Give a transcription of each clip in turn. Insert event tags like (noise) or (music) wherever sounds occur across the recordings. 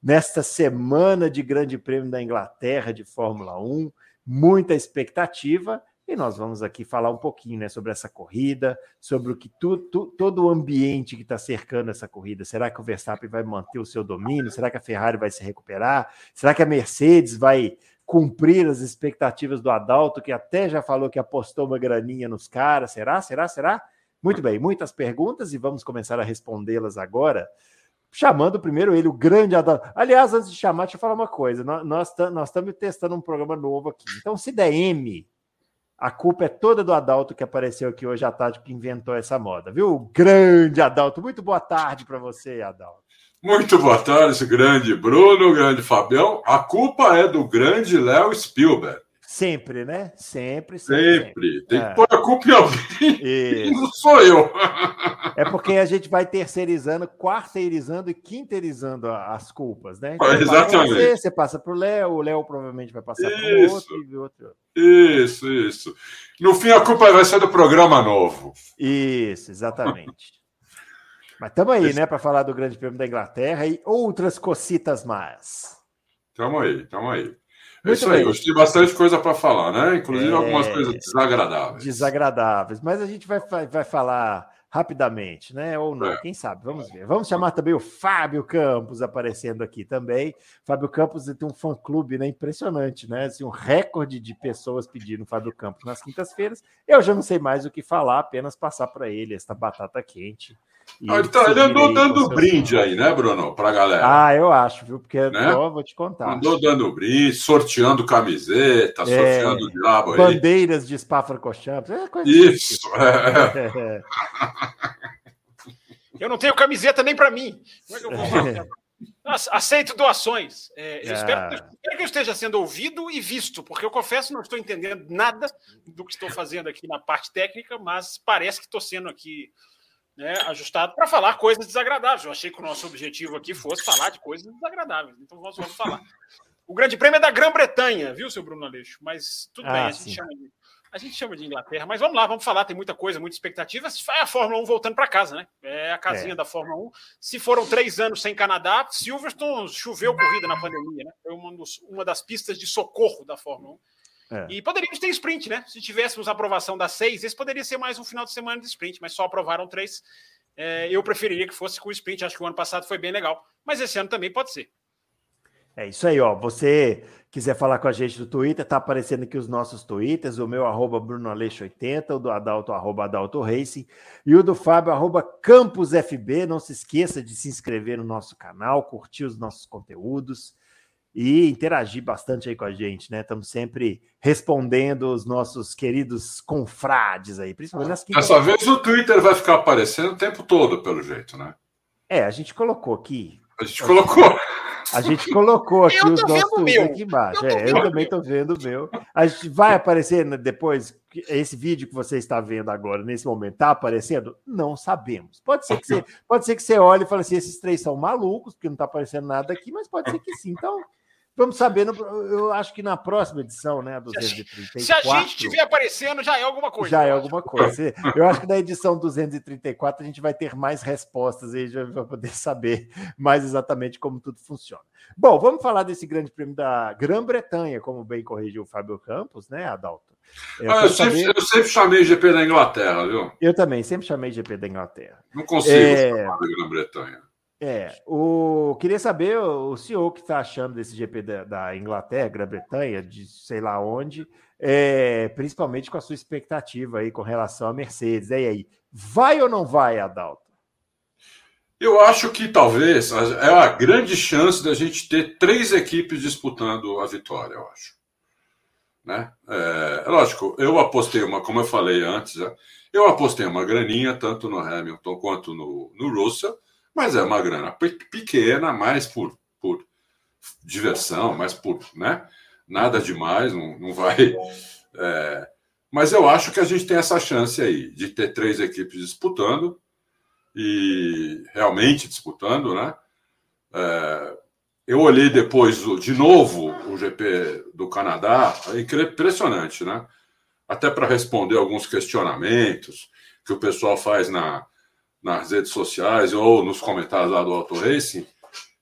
Nesta semana de Grande Prêmio da Inglaterra de Fórmula 1, muita expectativa e nós vamos aqui falar um pouquinho né, sobre essa corrida, sobre o que tu, tu, todo o ambiente que está cercando essa corrida. Será que o Verstappen vai manter o seu domínio? Será que a Ferrari vai se recuperar? Será que a Mercedes vai cumprir as expectativas do Adalto, que até já falou que apostou uma graninha nos caras? Será? Será? Será? Muito bem, muitas perguntas e vamos começar a respondê-las agora. Chamando primeiro ele, o grande Adalto. Aliás, antes de chamar, deixa eu falar uma coisa. Nós estamos testando um programa novo aqui. Então, se der M a culpa é toda do Adalto que apareceu aqui hoje à tarde, que inventou essa moda, viu? O grande Adalto. Muito boa tarde para você, Adalto. Muito boa tarde, grande Bruno, grande Fabião. A culpa é do grande Léo Spielberg. Sempre, né? Sempre, sempre. Sempre. Tem é. que pôr a culpa em alguém. Não sou eu. É porque a gente vai terceirizando, quarteirizando e quinteirizando as culpas, né? Então, Exatamente. Você, você passa para o Léo, o Léo provavelmente vai passar para o outro e o outro. Isso, isso. No fim, a culpa vai ser do programa novo. Isso, exatamente. (laughs) Mas estamos aí, né, para falar do Grande Prêmio da Inglaterra e outras cocitas mais. Estamos aí, estamos aí. É isso aí, hoje tem bastante coisa para falar, né? Inclusive é... algumas coisas desagradáveis. Desagradáveis, mas a gente vai, vai falar rapidamente, né? Ou não, é. quem sabe? Vamos ver. Vamos chamar também o Fábio Campos aparecendo aqui também. Fábio Campos tem um fã-clube, né? Impressionante, né? Assim, um recorde de pessoas pedindo Fábio Campos nas quintas-feiras. Eu já não sei mais o que falar, apenas passar para ele esta batata quente ah, ele, tá, ele andou dando brinde aí, né, Bruno, para a galera. Ah, eu acho, viu? Porque né? eu vou te contar. Andou dando brinde, sorteando camiseta, é, sorteando o diabo aí. Bandeiras de Spa-Francorchamps, é coisa Isso. É. (laughs) eu não tenho camiseta nem para mim. Como é que eu vou Aceito doações. É, eu espero, ah. espero, que eu esteja sendo ouvido e visto, porque eu confesso não estou entendendo nada do que estou fazendo aqui na parte técnica, mas parece que estou sendo aqui né, ajustado para falar coisas desagradáveis. Eu achei que o nosso objetivo aqui fosse falar de coisas desagradáveis. Então vamos, vamos falar. O Grande Prêmio é da Grã-Bretanha, viu, seu Bruno Aleixo? Mas tudo ah, bem, a gente, chama de, a gente chama de Inglaterra. Mas vamos lá, vamos falar. Tem muita coisa, muita expectativa. É a Fórmula 1 voltando para casa, né? É a casinha é. da Fórmula 1. Se foram três anos sem Canadá, Silverstone choveu corrida na pandemia, né? Foi uma, dos, uma das pistas de socorro da Fórmula 1. É. E poderíamos ter sprint, né? Se tivéssemos aprovação das seis, esse poderia ser mais um final de semana de sprint, mas só aprovaram três. É, eu preferiria que fosse com o sprint, acho que o ano passado foi bem legal, mas esse ano também pode ser. É isso aí, ó. Você quiser falar com a gente do Twitter, tá aparecendo aqui os nossos Twitters, o meu arroba Bruno Aleixo 80, o do Adalto, arroba Adalto Racing, e o do Fábio, arroba Campus FB. Não se esqueça de se inscrever no nosso canal, curtir os nossos conteúdos e interagir bastante aí com a gente, né? Estamos sempre respondendo os nossos queridos confrades aí, principalmente nas quintas. Dessa vez o Twitter vai ficar aparecendo o tempo todo, pelo jeito, né? É, a gente colocou aqui. A gente colocou. A gente colocou aqui os nossos aqui embaixo. Eu, é, eu também estou vendo o meu. A gente vai aparecer depois. Esse vídeo que você está vendo agora, nesse momento, está aparecendo? Não sabemos. Pode ser que você, pode ser que você olhe e fale assim: esses três são malucos, porque não está aparecendo nada aqui, mas pode ser que sim. Então, Vamos saber, eu acho que na próxima edição, né, a 234... Se a gente estiver aparecendo, já é alguma coisa. Já é alguma coisa. Eu acho que na edição 234 a gente vai ter mais respostas e já vai poder saber mais exatamente como tudo funciona. Bom, vamos falar desse grande prêmio da Grã-Bretanha, como bem corrigiu o Fábio Campos, né, Adalto? Eu, ah, eu, sempre, saber... eu sempre chamei GP da Inglaterra, viu? Eu também, sempre chamei GP da Inglaterra. Não consigo é... chamar da Grã-Bretanha. É, o queria saber o, senhor que está achando desse GP da, da Inglaterra, Grã-Bretanha, de sei lá onde, é, principalmente com a sua expectativa aí com relação à Mercedes. E aí, vai ou não vai, Adalto? Eu acho que talvez é a grande chance da gente ter três equipes disputando a vitória, eu acho. Né? É, é lógico, eu apostei uma, como eu falei antes, né? eu apostei uma graninha tanto no Hamilton quanto no, no Russell mas é uma grana pequena, mais por, por diversão, mais por, né? Nada demais, não, não vai. (laughs) É, mas eu acho que a gente tem essa chance aí de ter três equipes disputando e realmente disputando, né? É, eu olhei depois de novo o GP do Canadá, é impressionante, né? Até para responder alguns questionamentos que o pessoal faz na, nas redes sociais ou nos comentários lá do Auto Racing.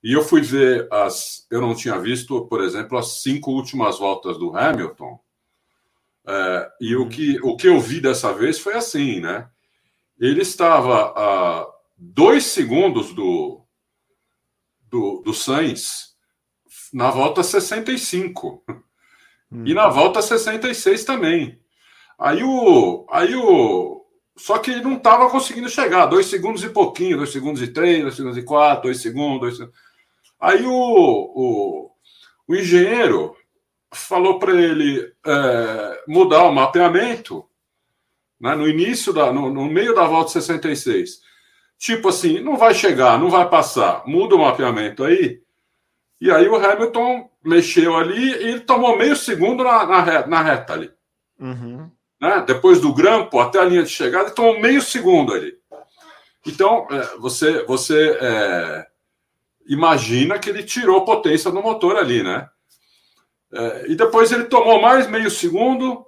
E eu fui ver as. Eu não tinha visto, por exemplo, as cinco últimas voltas do Hamilton. É, e o que, o que eu vi dessa vez foi assim, né? Ele estava a dois segundos do, do, do Sainz na volta 65. Hum. E na volta 66 também. Aí o. Aí o. Só que ele não estava conseguindo chegar. Dois segundos e pouquinho, dois segundos e três, dois segundos e quatro, dois segundos. Dois segundos. Aí o, o, o engenheiro falou para ele é, mudar o mapeamento né, no início da. No, no meio da volta 66 Tipo assim, não vai chegar, não vai passar, muda o mapeamento aí. E aí o Hamilton mexeu ali e ele tomou meio segundo na, na, reta, na reta ali. Uhum. Né? Depois do grampo até a linha de chegada, tomou meio segundo ali. Então, é, você, você é, imagina que ele tirou potência do motor ali, né? É, e depois ele tomou mais meio segundo,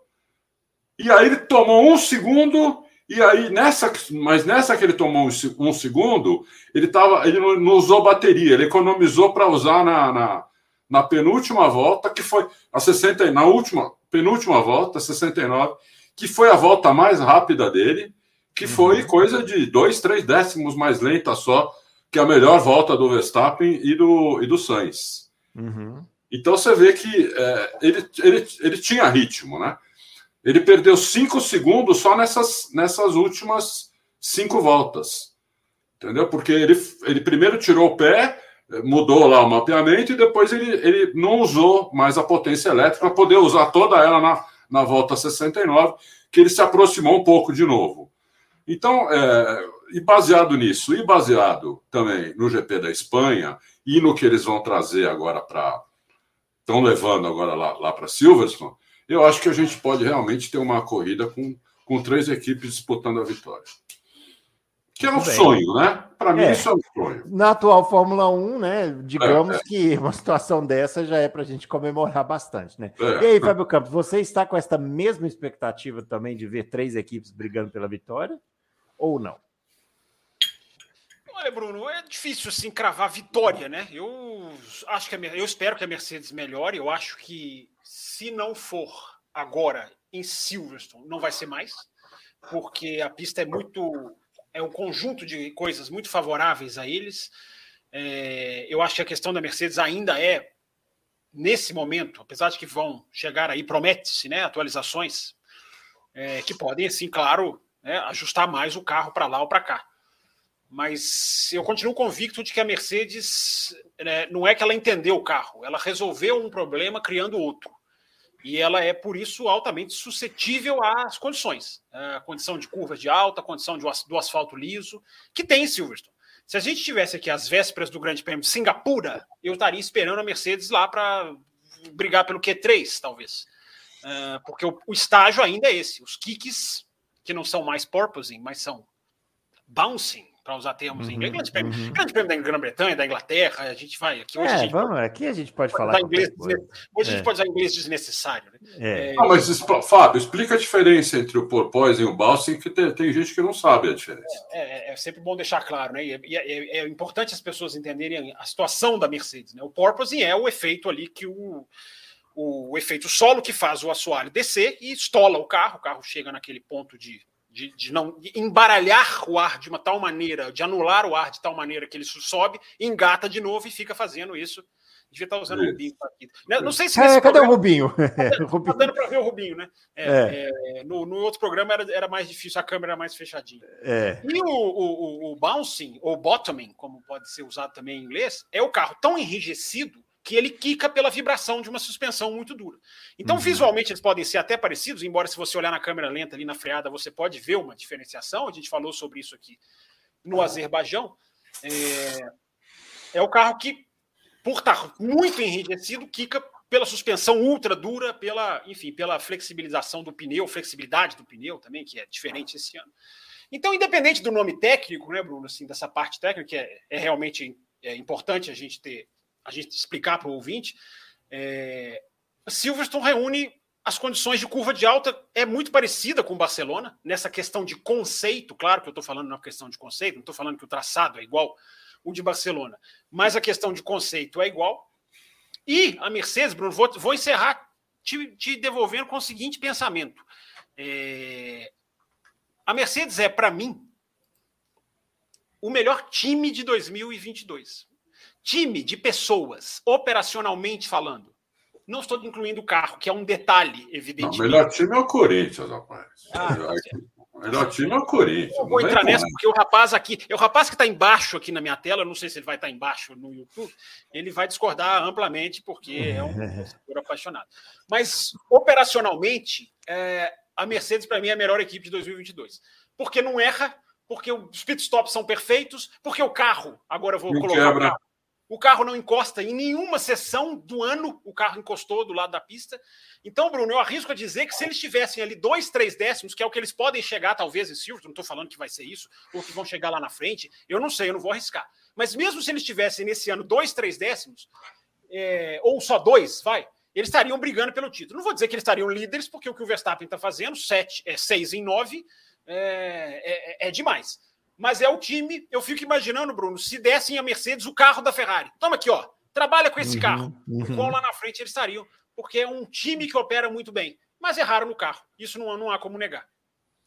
e aí ele tomou um segundo e aí, nessa, mas nessa que ele tomou um, um segundo, ele, tava, ele não, não usou bateria, ele economizou para usar na, na, na, penúltima volta, que foi a 60, na última, penúltima volta, 69, que foi a volta mais rápida dele, que uhum. foi coisa de dois, três décimos mais lenta só que a melhor volta do Verstappen e do, e do Sainz. Uhum. Então você vê que é, ele, ele, ele tinha ritmo, né? Ele perdeu cinco segundos só nessas, nessas últimas cinco voltas. Entendeu? Porque ele, ele primeiro tirou o pé, mudou lá o mapeamento e depois ele, ele não usou mais a potência elétrica para poder usar toda ela na, na volta 69, que ele se aproximou um pouco de novo. Então, é, e baseado nisso, e baseado também no GP da Espanha e no que eles vão trazer agora para. Estão levando agora lá, lá para Silverstone, eu acho que a gente pode realmente ter uma corrida com, com três equipes disputando a vitória. Que é um sonho, né? Para mim, é. isso é um sonho. Na atual Fórmula 1, né? Digamos é, é. que uma situação dessa já é para a gente comemorar bastante, né? É. E aí, Fábio Campos, você está com essa mesma expectativa também de ver três equipes brigando pela vitória? Ou não? Olha, Bruno, é difícil assim cravar vitória, né? Eu acho que a, eu espero que a Mercedes melhore. Eu acho que se não for agora em Silverstone, não vai ser mais, porque a pista é muito. É um conjunto de coisas muito favoráveis a eles. É, eu acho que a questão da Mercedes ainda é, nesse momento, apesar de que vão chegar aí, promete-se, né, atualizações é, que podem, assim, claro, né, ajustar mais o carro para lá ou para cá. Mas eu continuo convicto de que a Mercedes né, não é que ela entendeu o carro, ela resolveu um problema criando outro. E ela é, por isso, altamente suscetível às condições. A condição de curva de alta, a condição de, do asfalto liso, que tem em Silverstone. Se a gente tivesse aqui as vésperas do Grande Prêmio de Singapura, eu estaria esperando a Mercedes lá para brigar pelo Q3, talvez. Uh, porque o, o, estágio ainda é esse. Os kicks, que não são mais porpoising, mas são bouncing, para usar termos uhum, em inglês. Grande prêmio, uhum. grande prêmio da Grã-Bretanha, da Inglaterra, a gente vai aqui hoje. É, a gente vamos, aqui a gente pode, pode falar. Inglês, hoje é. a gente pode usar inglês desnecessário. Né? É. Não, mas, Fábio, explica a diferença entre o porpoise e o balsing, que tem, tem, gente que não sabe a diferença. É, é, é sempre bom deixar claro, né? E é, é, importante as pessoas entenderem a situação da Mercedes. Né? O porpoising é o efeito ali que o. O efeito solo que faz o assoalho descer e estola o carro, o carro chega naquele ponto de de, de não de embaralhar o ar de uma tal maneira, de anular o ar de tal maneira que ele sobe, engata de novo e fica fazendo isso. Devia estar usando o Rubinho aqui. Né, não sei se. É, cadê o Rubinho? Está (laughs) dando para ver o Rubinho, né? É, é. É, no, no, outro programa era, era mais difícil, a câmera era mais fechadinha. É. E o, o, o, bouncing, ou bottoming, como pode ser usado também em inglês, é o carro tão enrijecido que ele quica pela vibração de uma suspensão muito dura. Então, uhum. visualmente, eles podem ser até parecidos, embora se você olhar na câmera lenta ali na freada, você pode ver uma diferenciação. A gente falou sobre isso aqui no Azerbaijão. É, é o carro que por estar muito enrijecido, quica pela suspensão ultra dura, pela, enfim, pela flexibilização do pneu, flexibilidade do pneu também, que é diferente esse ano. Então, independente do nome técnico, né, Bruno, assim, dessa parte técnica, que é, é realmente é importante a gente ter, a gente explicar para o ouvinte, é, Silverstone reúne as condições de curva de alta é muito parecida com Barcelona, nessa questão de conceito, claro que eu estou falando na questão de conceito, não estou falando que o traçado é igual o de Barcelona, mas a questão de conceito é igual. E a Mercedes, Bruno, vou, vou encerrar te, te, devolvendo com o seguinte pensamento. É, a Mercedes é, para mim, o melhor time de 2022. Time de pessoas, operacionalmente falando. Não estou incluindo o carro, que é um detalhe, evidente. O melhor time é o Corinthians, rapaz. Ah, o melhor time é o Corinthians. Eu vou entrar nessa, porque o rapaz aqui, é o rapaz que está embaixo aqui na minha tela, não sei se ele vai estar tá embaixo no YouTube, ele vai discordar amplamente, porque é um (laughs) torcedor apaixonado. Mas, operacionalmente, é, a Mercedes, para mim, é a melhor equipe de 2022. Porque não erra, porque os pitstops são perfeitos, porque o carro, agora eu vou não colocar quebra. O carro, não encosta em nenhuma sessão do ano, o carro encostou do lado da pista. Então, Bruno, eu arrisco a dizer que se eles tivessem ali dois, três décimos, que é o que eles podem chegar, talvez, em Silverstone, não estou falando que vai ser isso, ou que vão chegar lá na frente, eu não sei, eu não vou arriscar. Mas mesmo se eles tivessem nesse ano dois, três décimos, é, ou só dois, vai, eles estariam brigando pelo título. Não vou dizer que eles estariam líderes, porque o que o Verstappen está fazendo, sete, é, seis em nove, é, é, é demais. Mas é o time, eu fico imaginando, Bruno, se dessem a Mercedes o carro da Ferrari. Toma aqui, ó. Trabalha com esse uhum, carro. Uhum. Qual lá na frente eles estariam, porque é um time que opera muito bem. Mas erraram no carro. Isso não, não há como negar.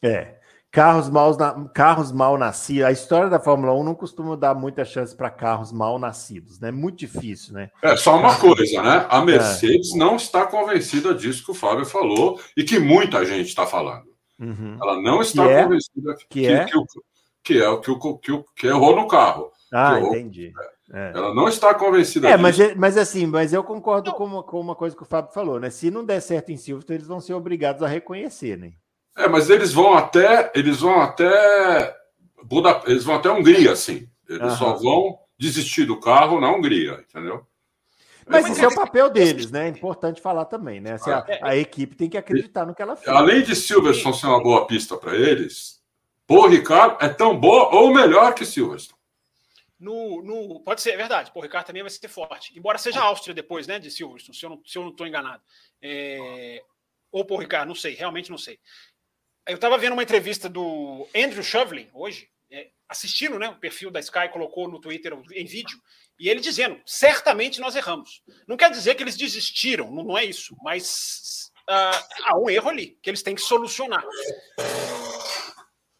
É. Carros mal, carros mal nascidos. A história da Fórmula 1 não costuma dar muita chance para carros mal nascidos, né? Muito difícil, né? É só uma coisa, né? A é. Mercedes é. não está convencida disso que o Fábio falou e que muita gente está falando. Uhum. Ela não está que convencida é? que, que, é? que, o, que é o que, o, que, o, que errou no carro. Ah, entendi. É. Ela não está convencida é, mas, é, mas assim, mas eu concordo com uma, com uma coisa que o Fábio falou, né? Se não der certo em Silverstone, eles vão ser obrigados a reconhecer, né? É, mas eles vão até. Eles vão até. Buda, eles vão até Hungria, assim. Eles Aham. só vão desistir do carro na Hungria, entendeu? Mas esse é o papel deles, né? É importante falar também, né? Assim, a, a, equipe tem que acreditar no que ela fez. Além de Silverstone ser uma boa pista para eles, Paul Ricardo é tão boa ou melhor que Silverstone. No, no, pode ser, é verdade. Paul Ricardo também vai ser forte. Embora seja Áustria depois, né, de Silverstone, se eu não, se eu não estou enganado. É, ou Paul Ricardo, não sei, realmente não sei. Eu estava vendo uma entrevista do Andrew Shovlin hoje, é, assistindo, né, o perfil da Sky colocou no Twitter em vídeo, e ele dizendo: certamente nós erramos. Não quer dizer que eles desistiram, não, não é isso, mas uh, há um erro ali que eles têm que solucionar.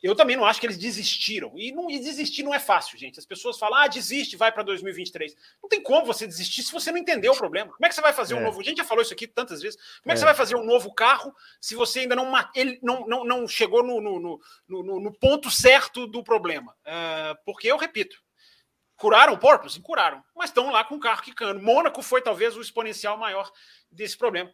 Eu também não acho que eles desistiram. E, não, e desistir não é fácil, gente. As pessoas falam, ah, desiste, vai para 2023. Não tem como você desistir se você não entendeu o problema. Como é que você vai fazer é. um novo. A gente já falou isso aqui tantas vezes. Como é que é. você vai fazer um novo carro se você ainda não, ele não, não, não chegou no, no, no, no ponto certo do problema? Uh, porque eu repito. Curaram o Porpoise? Curaram. Mas estão lá com o carro quicando. Mônaco foi talvez o exponencial maior desse problema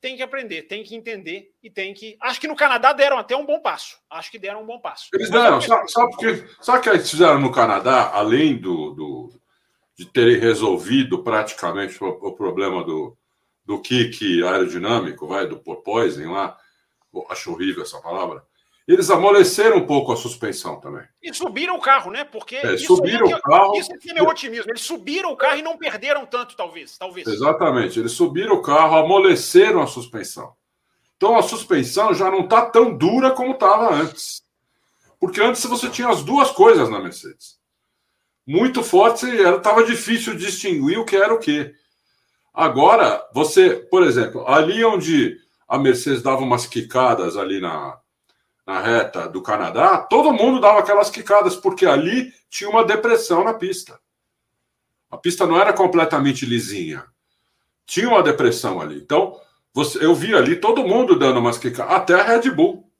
tem que aprender, tem que entender e tem que. Acho que no Canadá deram até um bom passo. Acho que deram um bom passo. Eles deram. Sabe, sabe, porque, sabe o que eles fizeram no Canadá, além do, do de terem resolvido praticamente o, o, problema do, do kick aerodinâmico, vai, do porpoising lá. Acho horrível essa palavra. Eles amoleceram um pouco a suspensão também. E subiram o carro, né? Porque é, isso subiram é, o carro. Isso é meu otimismo. Eles subiram o carro e não perderam tanto, talvez. talvez. Exatamente. Eles subiram o carro, amoleceram a suspensão. Então a suspensão já não está tão dura como estava antes. Porque antes você tinha as duas coisas na Mercedes. Muito forte, estava difícil distinguir o que era o que. Agora, você, por exemplo, ali onde a Mercedes dava umas quicadas ali na, na reta do Canadá, todo mundo dava aquelas quicadas, porque ali tinha uma depressão na pista. A pista não era completamente lisinha. Tinha uma depressão ali. Então, você, eu vi ali todo mundo dando umas quicadas, até a Red Bull.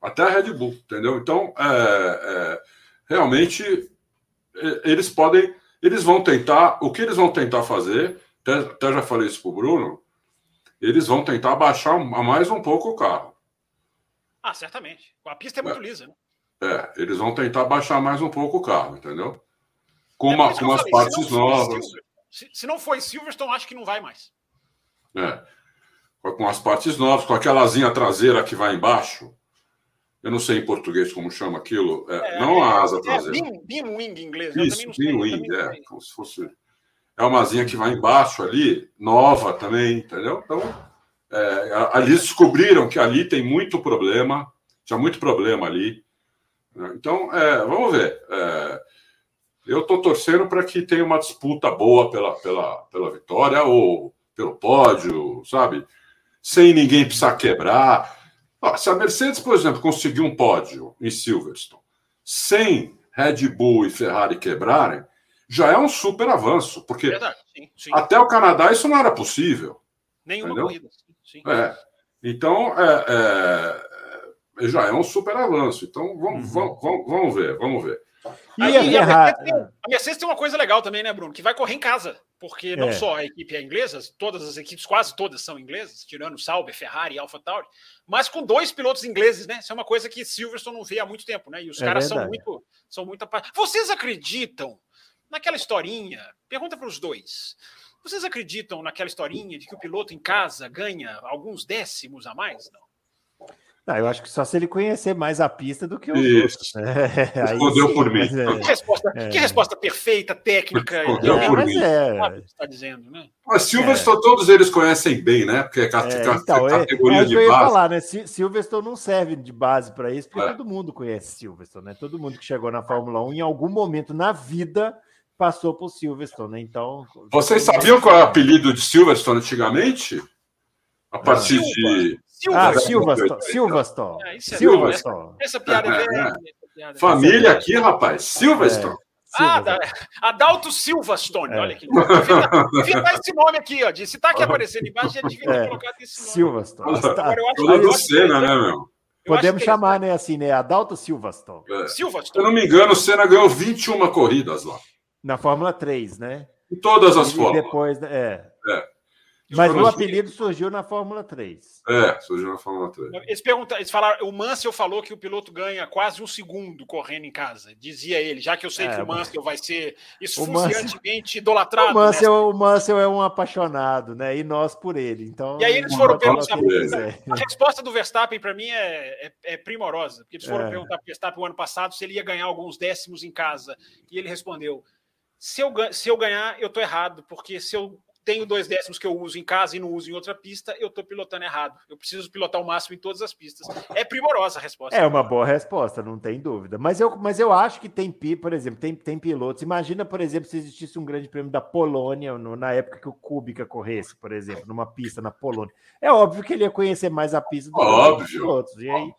Até a Red Bull, entendeu? Então, é, é, realmente, eles podem, eles vão tentar, o que eles vão tentar fazer, até, até já falei isso para o Bruno, eles vão tentar baixar mais um pouco o carro. Ah, certamente. A pista é muito é. lisa, né? É, eles vão tentar baixar mais um pouco o carro, entendeu? Com, é uma, com umas partes novas. Se, se não foi Silverstone, acho que não vai mais. É. Com as partes novas, com aquela asinha traseira que vai embaixo. Eu não sei em português como chama aquilo. É, é, não a asa é, traseira. É beam wing em inglês. Isso, beam wing, é. Como se fosse. É uma asinha que vai embaixo ali, nova também, entendeu? Então, é, ali descobriram que ali tem muito problema, tinha muito problema ali. Né? Então, é, vamos ver. É, eu estou torcendo para que tenha uma disputa boa pela, pela, pela vitória ou pelo pódio, sabe? Sem ninguém precisar quebrar. Ó, se a Mercedes, por exemplo, conseguir um pódio em Silverstone, sem Red Bull e Ferrari quebrarem, já é um super avanço, porque sim, sim. até o Canadá isso não era possível. Nenhuma entendeu? corrida. Sim. É. Então, é, é, já é um super avanço. Então, vamos, uhum. vamos, vamos, vamos ver, vamos ver. E Aí, a, Mercedes tem, a Mercedes tem uma coisa legal também, né, Bruno? Que vai correr em casa. Porque não é. só a equipe é inglesa, todas as equipes, quase todas são inglesas, tirando Sauber, Ferrari AlphaTauri, mas com dois pilotos ingleses, né? Isso é uma coisa que Silverstone não vê há muito tempo, né? E os é caras verdade. são muito, são muito. Vocês acreditam naquela historinha? Pergunta para os dois. Vocês acreditam naquela historinha de que o piloto em casa ganha alguns décimos a mais? Não. Ah, eu acho que só se ele conhecer mais a pista do que Isso. outros. (laughs) É, Respondeu por mim. É, que, resposta, é. que resposta perfeita, técnica. Respondeu é, por mas mim. É. está dizendo, né? Mas Silverstone, é. todos eles conhecem bem, né? Porque é, então, é categoria de base. Eu ia falar, né? Silverstone não serve de base para isso, porque todo mundo conhece Silverstone, né? Todo mundo que chegou na Fórmula 1 em algum momento na vida passou por Silverstone, né? Então. Vocês sabiam qual é o apelido de Silverstone antigamente? A partir ah, de ah, Silverstone. Silverstone. É, Silverstone. Essa, essa piada é velha. É. Família aqui, rapaz. Silverstone. Ah, da, Adalto Silverstone, é. olha aqui. Devia dar (laughs) esse nome aqui, ó. Se tá aqui aparecendo embaixo, já devia ter é. colocado esse nome. Silverstone. Agora, eu acho, Tudo do Senna, né, meu? Podemos chamar, né, assim, né? Adalto Silverstone. É. Silverstone. Se eu não me engano, o Senna ganhou 21 corridas lá. Na Fórmula 3, né? Em todas as fórmulas. Depois, é. É. Mas o apelido surgiu na Fórmula 3. É, surgiu na Fórmula 3. Eles, perguntam, eles falaram, o Mansell falou que o piloto ganha quase um segundo correndo em casa. Dizia ele, já que eu sei é, que o Mansell vai ser esfuziantemente idolatrado. O Mansell, nessa... o Mansell é um apaixonado, né? E nós por ele. Então, e aí eles foram perguntar. A resposta do Verstappen, para mim, é, é, é, primorosa. Porque eles foram é. perguntar para o Verstappen o ano passado se ele ia ganhar alguns décimos em casa. E ele respondeu: se eu, se eu ganhar, eu estou errado, porque se eu tenho dois décimos que eu uso em casa e não uso em outra pista, eu estou pilotando errado. Eu preciso pilotar o máximo em todas as pistas. É primorosa a resposta. É uma boa resposta, não tem dúvida. Mas eu, mas eu acho que tem, por exemplo, tem, tem pilotos. Imagina, por exemplo, se existisse um grande prêmio da Polônia no, na época que o Kubica corresse, por exemplo, numa pista na Polônia. É óbvio que ele ia conhecer mais a pista do que os pilotos. E aí,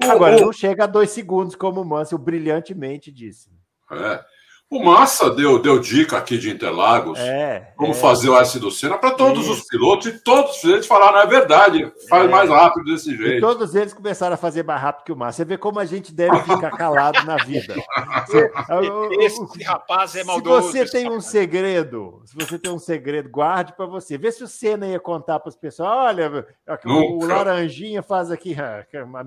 agora, não chega a dois segundos, como o Mansell brilhantemente disse. É. O Massa deu, deu dica aqui de Interlagos, é, como é. fazer o S do Senna para todos os pilotos, e todos eles falaram, é verdade, faz é. mais rápido desse jeito. E todos eles começaram a fazer mais rápido que o Massa. Você vê como a gente deve ficar calado na vida. Você, (laughs) esse rapaz é maldoso. Se você tem um segredo, se você tem um segredo, guarde para você. Vê se o Senna ia contar para as pessoas, olha, o, o Laranjinha faz aqui.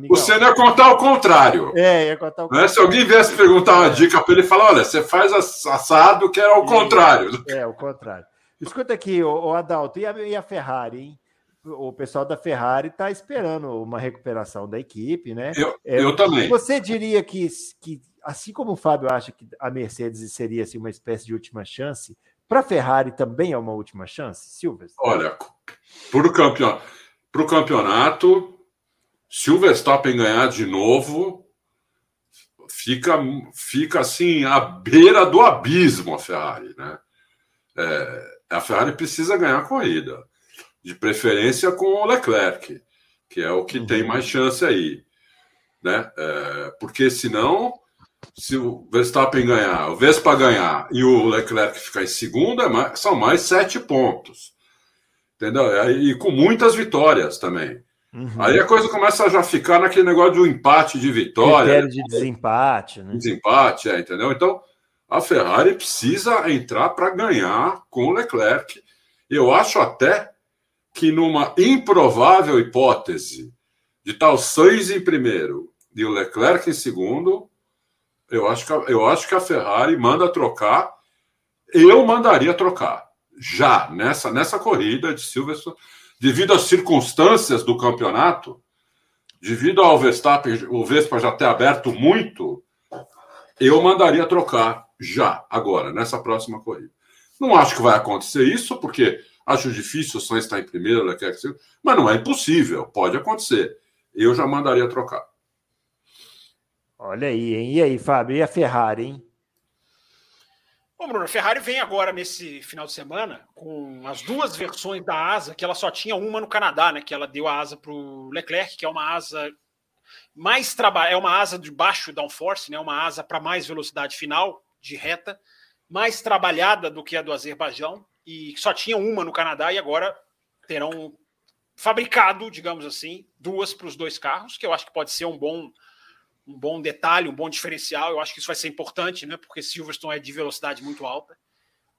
O Senna ia contar o contrário. É, ia contar o contrário. Né? Se alguém viesse perguntar uma dica para ele, falar, olha, você faz mais assado, que era o contrário. É, o contrário. Escuta aqui, o, Adalto, e a, e a Ferrari, hein? o pessoal da Ferrari está esperando uma recuperação da equipe, né? Eu, é, eu também. Você diria que, que, assim como o Fábio acha que a Mercedes seria assim, uma espécie de última chance, para a Ferrari também é uma última chance, Silvestre? Olha, para o campeonato, campeonato, se o Verstappen ganhar de novo, fica, fica assim à beira do abismo a Ferrari, né? É, a Ferrari precisa ganhar a corrida, de preferência com o Leclerc, que é o que uhum. tem mais chance aí, né? É, porque senão, se o Verstappen ganhar, o Vespa ganhar e o Leclerc ficar em segundo, é são mais sete pontos, entendeu? E com muitas vitórias também. Uhum. Aí a coisa começa a já ficar naquele negócio de um empate de vitória. Critério de desempate, né? Desempate, é, entendeu? Então, a Ferrari precisa entrar para ganhar com o Leclerc. Eu acho até que numa improvável hipótese de tal Sainz em primeiro e o Leclerc em segundo, eu acho que, eu acho que a Ferrari manda trocar. Eu mandaria trocar. já nessa, nessa corrida de Silverstone, devido às circunstâncias do campeonato, devido ao Verstappen, o Vespa já ter aberto muito, eu mandaria trocar já, agora, nessa próxima corrida. Não acho que vai acontecer isso, porque acho difícil o Sainz estar em primeiro, Leclerc, mas não é impossível, pode acontecer. Eu já mandaria trocar. Olha aí, hein? E aí, Fábio? E a Ferrari, hein? Bom, Bruno, a Ferrari vem agora nesse final de semana com as duas versões da asa, que ela só tinha uma no Canadá, né? Que ela deu a asa para o Leclerc, que é uma asa mais trabalho, é uma asa de baixo downforce, né? Uma asa para mais velocidade final de reta, mais trabalhada do que a do Azerbaijão e só tinha uma no Canadá e agora terão fabricado, digamos assim, duas para os dois carros, que eu acho que pode ser um bom um bom detalhe, um bom diferencial. Eu acho que isso vai ser importante, né? Porque Silverstone é de velocidade muito alta.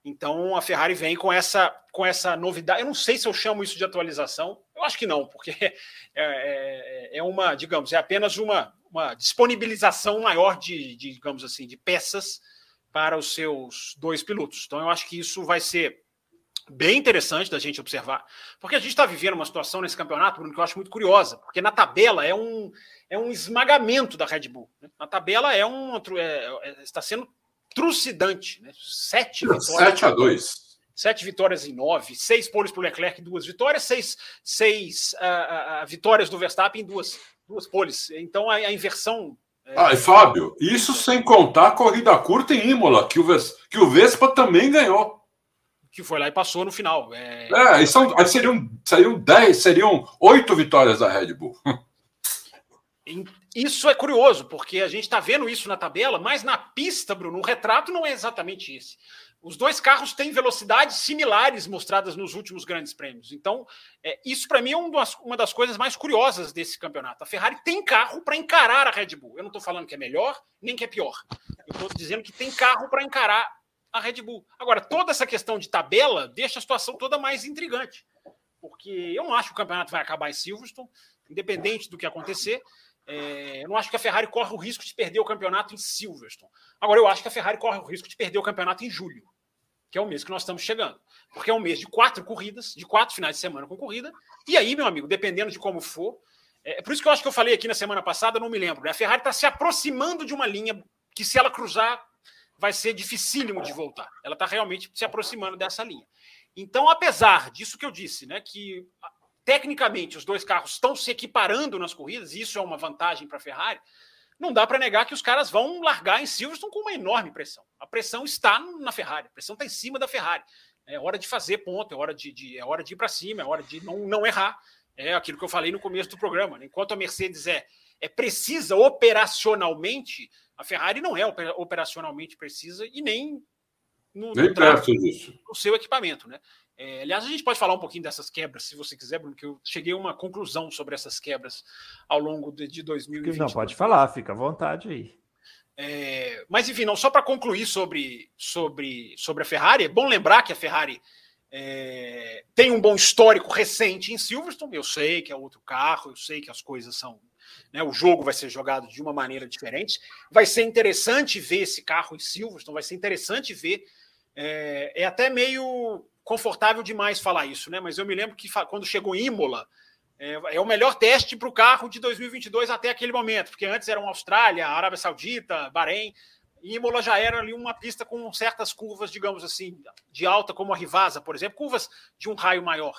Então a Ferrari vem com essa com essa novidade. Eu não sei se eu chamo isso de atualização. Eu acho que não, porque (laughs) é, é, é uma, digamos, é apenas uma, uma disponibilização maior de, de, digamos assim, de peças para os seus dois pilotos. Então eu acho que isso vai ser bem interessante da gente observar, porque a gente está vivendo uma situação nesse campeonato, Bruno, que eu acho muito curiosa, porque na tabela é um, é um esmagamento da Red Bull. Né? Na tabela é um é, é, está sendo trucidante, né? Sete vitórias. Sete a dois. Sete vitórias em nove, seis poles para o Leclerc, duas vitórias, seis, seis uh, uh, vitórias do Verstappen, duas, duas poles. Então a, a inversão. É... Ah, e Fábio, isso sem contar a corrida curta em Imola, que o, Ves, que o Vespa também ganhou que foi lá e passou no final. É, é são, aí seriam, seriam 10, seriam oito vitórias da Red Bull. (laughs) Isso é curioso, porque a gente está vendo isso na tabela, mas na pista, Bruno, o retrato não é exatamente esse. Os dois carros têm velocidades similares mostradas nos últimos grandes prêmios. Então, é, isso para mim é um das, uma das coisas mais curiosas desse campeonato. A Ferrari tem carro para encarar a Red Bull. Eu não estou falando que é melhor nem que é pior. Eu estou dizendo que tem carro para encarar a Red Bull. Agora, toda essa questão de tabela deixa a situação toda mais intrigante, porque eu não acho que o campeonato vai acabar em Silverstone, independente do que acontecer. É, eu não acho que a Ferrari corre o risco de perder o campeonato em Silverstone. Agora, eu acho que a Ferrari corre o risco de perder o campeonato em julho, que é o mês que nós estamos chegando. Porque é um mês de quatro corridas, de quatro finais de semana com corrida. E aí, meu amigo, dependendo de como for. É, é por isso que eu acho que eu falei aqui na semana passada, não me lembro. Né? A Ferrari está se aproximando de uma linha que, se ela cruzar, vai ser dificílimo de voltar. Ela está realmente se aproximando dessa linha. Então, apesar disso que eu disse, né, que tecnicamente os dois carros estão se equiparando nas corridas, e isso é uma vantagem para a Ferrari, não dá para negar que os caras vão largar em Silverstone com uma enorme pressão. A pressão está na Ferrari, a pressão está em cima da Ferrari. É hora de fazer ponto, é hora de, de é hora de ir para cima, é hora de não, não errar. É aquilo que eu falei no começo do programa. Né? Enquanto a Mercedes é, é precisa operacionalmente a Ferrari não é operacionalmente precisa e nem no, nem no, perto disso. no seu equipamento, né? É, aliás, a gente pode falar um pouquinho dessas quebras, se você quiser, Bruno, que eu cheguei a uma conclusão sobre essas quebras ao longo de, de 2020. Não, pode falar, fica à vontade aí. É, mas, enfim, não, só para concluir sobre, sobre, sobre a Ferrari, é bom lembrar que a Ferrari é, tem um bom histórico recente em Silverstone. Eu sei que é outro carro, eu sei que as coisas são né? O jogo vai ser jogado de uma maneira diferente. Vai ser interessante ver esse carro em Silverstone, vai ser interessante ver. É, é até meio confortável demais falar isso, né? Mas eu me lembro que quando chegou Imola, é, é o melhor teste para o carro de 2022 até aquele momento, porque antes eram Austrália, Arábia Saudita, Bahrein. Imola já era ali uma pista com certas curvas, digamos assim, de alta, como a Rivasa, por exemplo, curvas de um raio maior.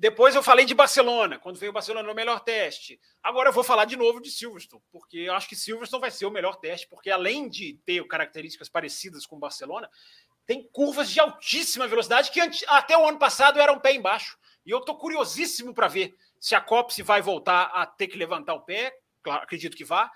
Depois eu falei de Barcelona, quando veio o Barcelona no melhor teste. Agora eu vou falar de novo de Silverstone, porque eu acho que Silverstone vai ser o melhor teste, porque além de ter características parecidas com o Barcelona, tem curvas de altíssima velocidade que até o ano passado eram pé embaixo. E eu estou curiosíssimo para ver se a Copse vai voltar a ter que levantar o pé. Claro, acredito que vá.